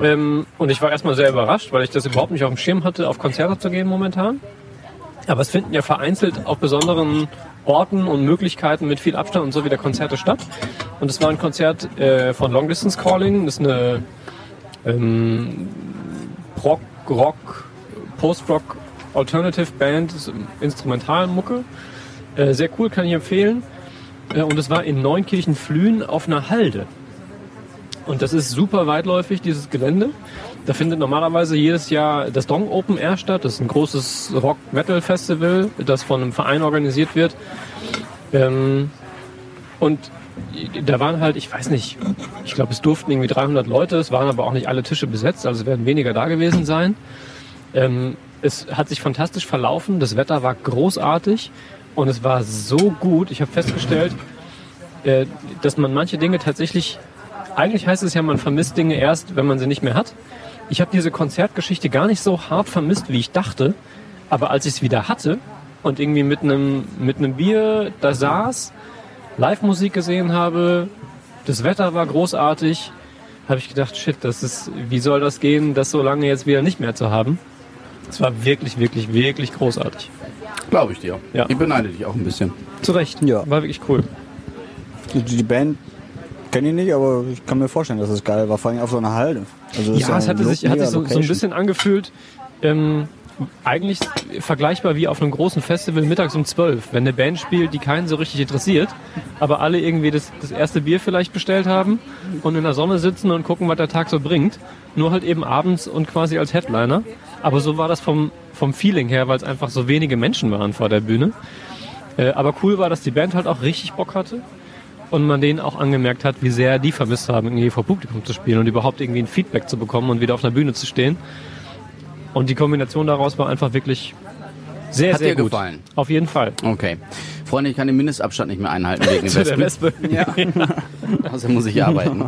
Ähm, und ich war erstmal sehr überrascht, weil ich das überhaupt nicht auf dem Schirm hatte, auf Konzerte zu gehen momentan. Aber es finden ja vereinzelt auf besonderen Orten und Möglichkeiten mit viel Abstand und so wieder Konzerte statt. Und es war ein Konzert äh, von Long Distance Calling. Das ist eine ähm, Prog, Rock, Post-Rock Alternative Band, Instrumentalmucke. Äh, sehr cool, kann ich empfehlen. Äh, und es war in Neunkirchen-Flühen auf einer Halde. Und das ist super weitläufig, dieses Gelände. Da findet normalerweise jedes Jahr das Dong Open Air statt. Das ist ein großes Rock-Metal-Festival, das von einem Verein organisiert wird. Ähm, und da waren halt, ich weiß nicht, ich glaube, es durften irgendwie 300 Leute, es waren aber auch nicht alle Tische besetzt, also werden weniger da gewesen sein. Ähm, es hat sich fantastisch verlaufen, das Wetter war großartig und es war so gut. Ich habe festgestellt, äh, dass man manche Dinge tatsächlich, eigentlich heißt es ja, man vermisst Dinge erst, wenn man sie nicht mehr hat. Ich habe diese Konzertgeschichte gar nicht so hart vermisst, wie ich dachte, aber als ich es wieder hatte und irgendwie mit einem mit einem Bier da saß, Live-Musik gesehen habe, das Wetter war großartig, habe ich gedacht, shit, das ist, wie soll das gehen, das so lange jetzt wieder nicht mehr zu haben? Es war wirklich, wirklich, wirklich großartig. Glaube ich dir. Ja. Ich beneide dich auch ein bisschen. Zu Recht. Ja. War wirklich cool. Die, die Band kenne ich nicht, aber ich kann mir vorstellen, dass es geil war, vor allem auf so einer Halde. Also ist Ja, es hatte sich, hat sich so, so ein bisschen angefühlt, ähm, eigentlich vergleichbar wie auf einem großen Festival mittags um 12, wenn eine Band spielt, die keinen so richtig interessiert, aber alle irgendwie das, das erste Bier vielleicht bestellt haben und in der Sonne sitzen und gucken, was der Tag so bringt. Nur halt eben abends und quasi als Headliner. Aber so war das vom, vom Feeling her, weil es einfach so wenige Menschen waren vor der Bühne. Äh, aber cool war, dass die Band halt auch richtig Bock hatte und man denen auch angemerkt hat, wie sehr die vermisst haben, irgendwie vor Publikum zu spielen und überhaupt irgendwie ein Feedback zu bekommen und wieder auf einer Bühne zu stehen. Und die Kombination daraus war einfach wirklich sehr, Hat sehr dir gut. gefallen? Auf jeden Fall. Okay. Freunde, ich kann den Mindestabstand nicht mehr einhalten wegen Zu der. Wespe. Ja. Außerdem muss ich arbeiten.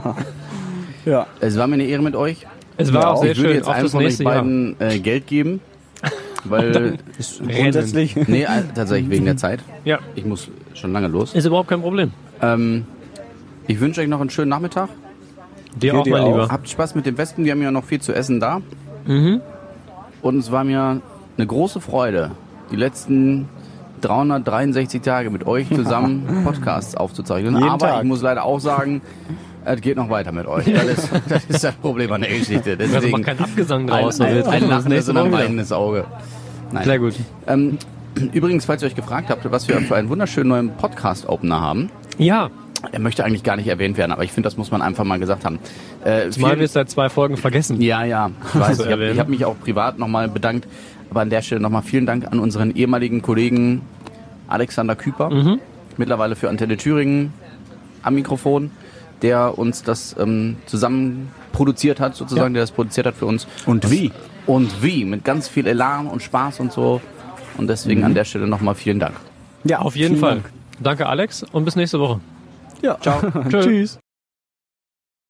Ja. Es war mir eine Ehre mit euch. Es war Ja, auch sehr ich würde schön jetzt auf einem das von euch beiden äh, Geld geben. Weil, Grundsätzlich. nee, äh, tatsächlich wegen der Zeit. Ja, Ich muss schon lange los. ist überhaupt kein Problem. Ähm, ich wünsche euch noch einen schönen Nachmittag. Dir auch, dir mein auch. Lieber. Habt Spaß mit den Wespen, wir haben ja noch viel zu essen da. Mhm. Und es war mir eine große Freude, die letzten 363 Tage mit euch zusammen Podcasts aufzuzeichnen. Jeden Aber Tag. ich muss leider auch sagen, es geht noch weiter mit euch. Das ist das, ist das Problem an der Geschichte. Also Deswegen mach kein Abgesang ein, draus. ein, ein, uns lachendes und ein weinendes Auge. Nein. Sehr gut. Ähm, übrigens, falls ihr euch gefragt habt, was wir für einen wunderschönen neuen Podcast-Opener haben, Ja, er möchte eigentlich gar nicht erwähnt werden, aber ich finde, das muss man einfach mal gesagt haben. Äh, zumal vielen- wir es seit zwei Folgen vergessen. ja, ja, ich weiß. Ich habe hab mich auch privat nochmal bedankt. Aber an der Stelle nochmal vielen Dank an unseren ehemaligen Kollegen Alexander Küper, Mhm. mittlerweile für Antenne Thüringen am Mikrofon, der uns das ähm, zusammen produziert hat, sozusagen, der das produziert hat für uns. Und wie? Und wie, mit ganz viel Elan und Spaß und so. Und deswegen an der Stelle nochmal vielen Dank. Ja, Auf jeden vielen Fall. Dank. Danke, Alex, und bis nächste Woche. Ja. Ciao. Tschüss.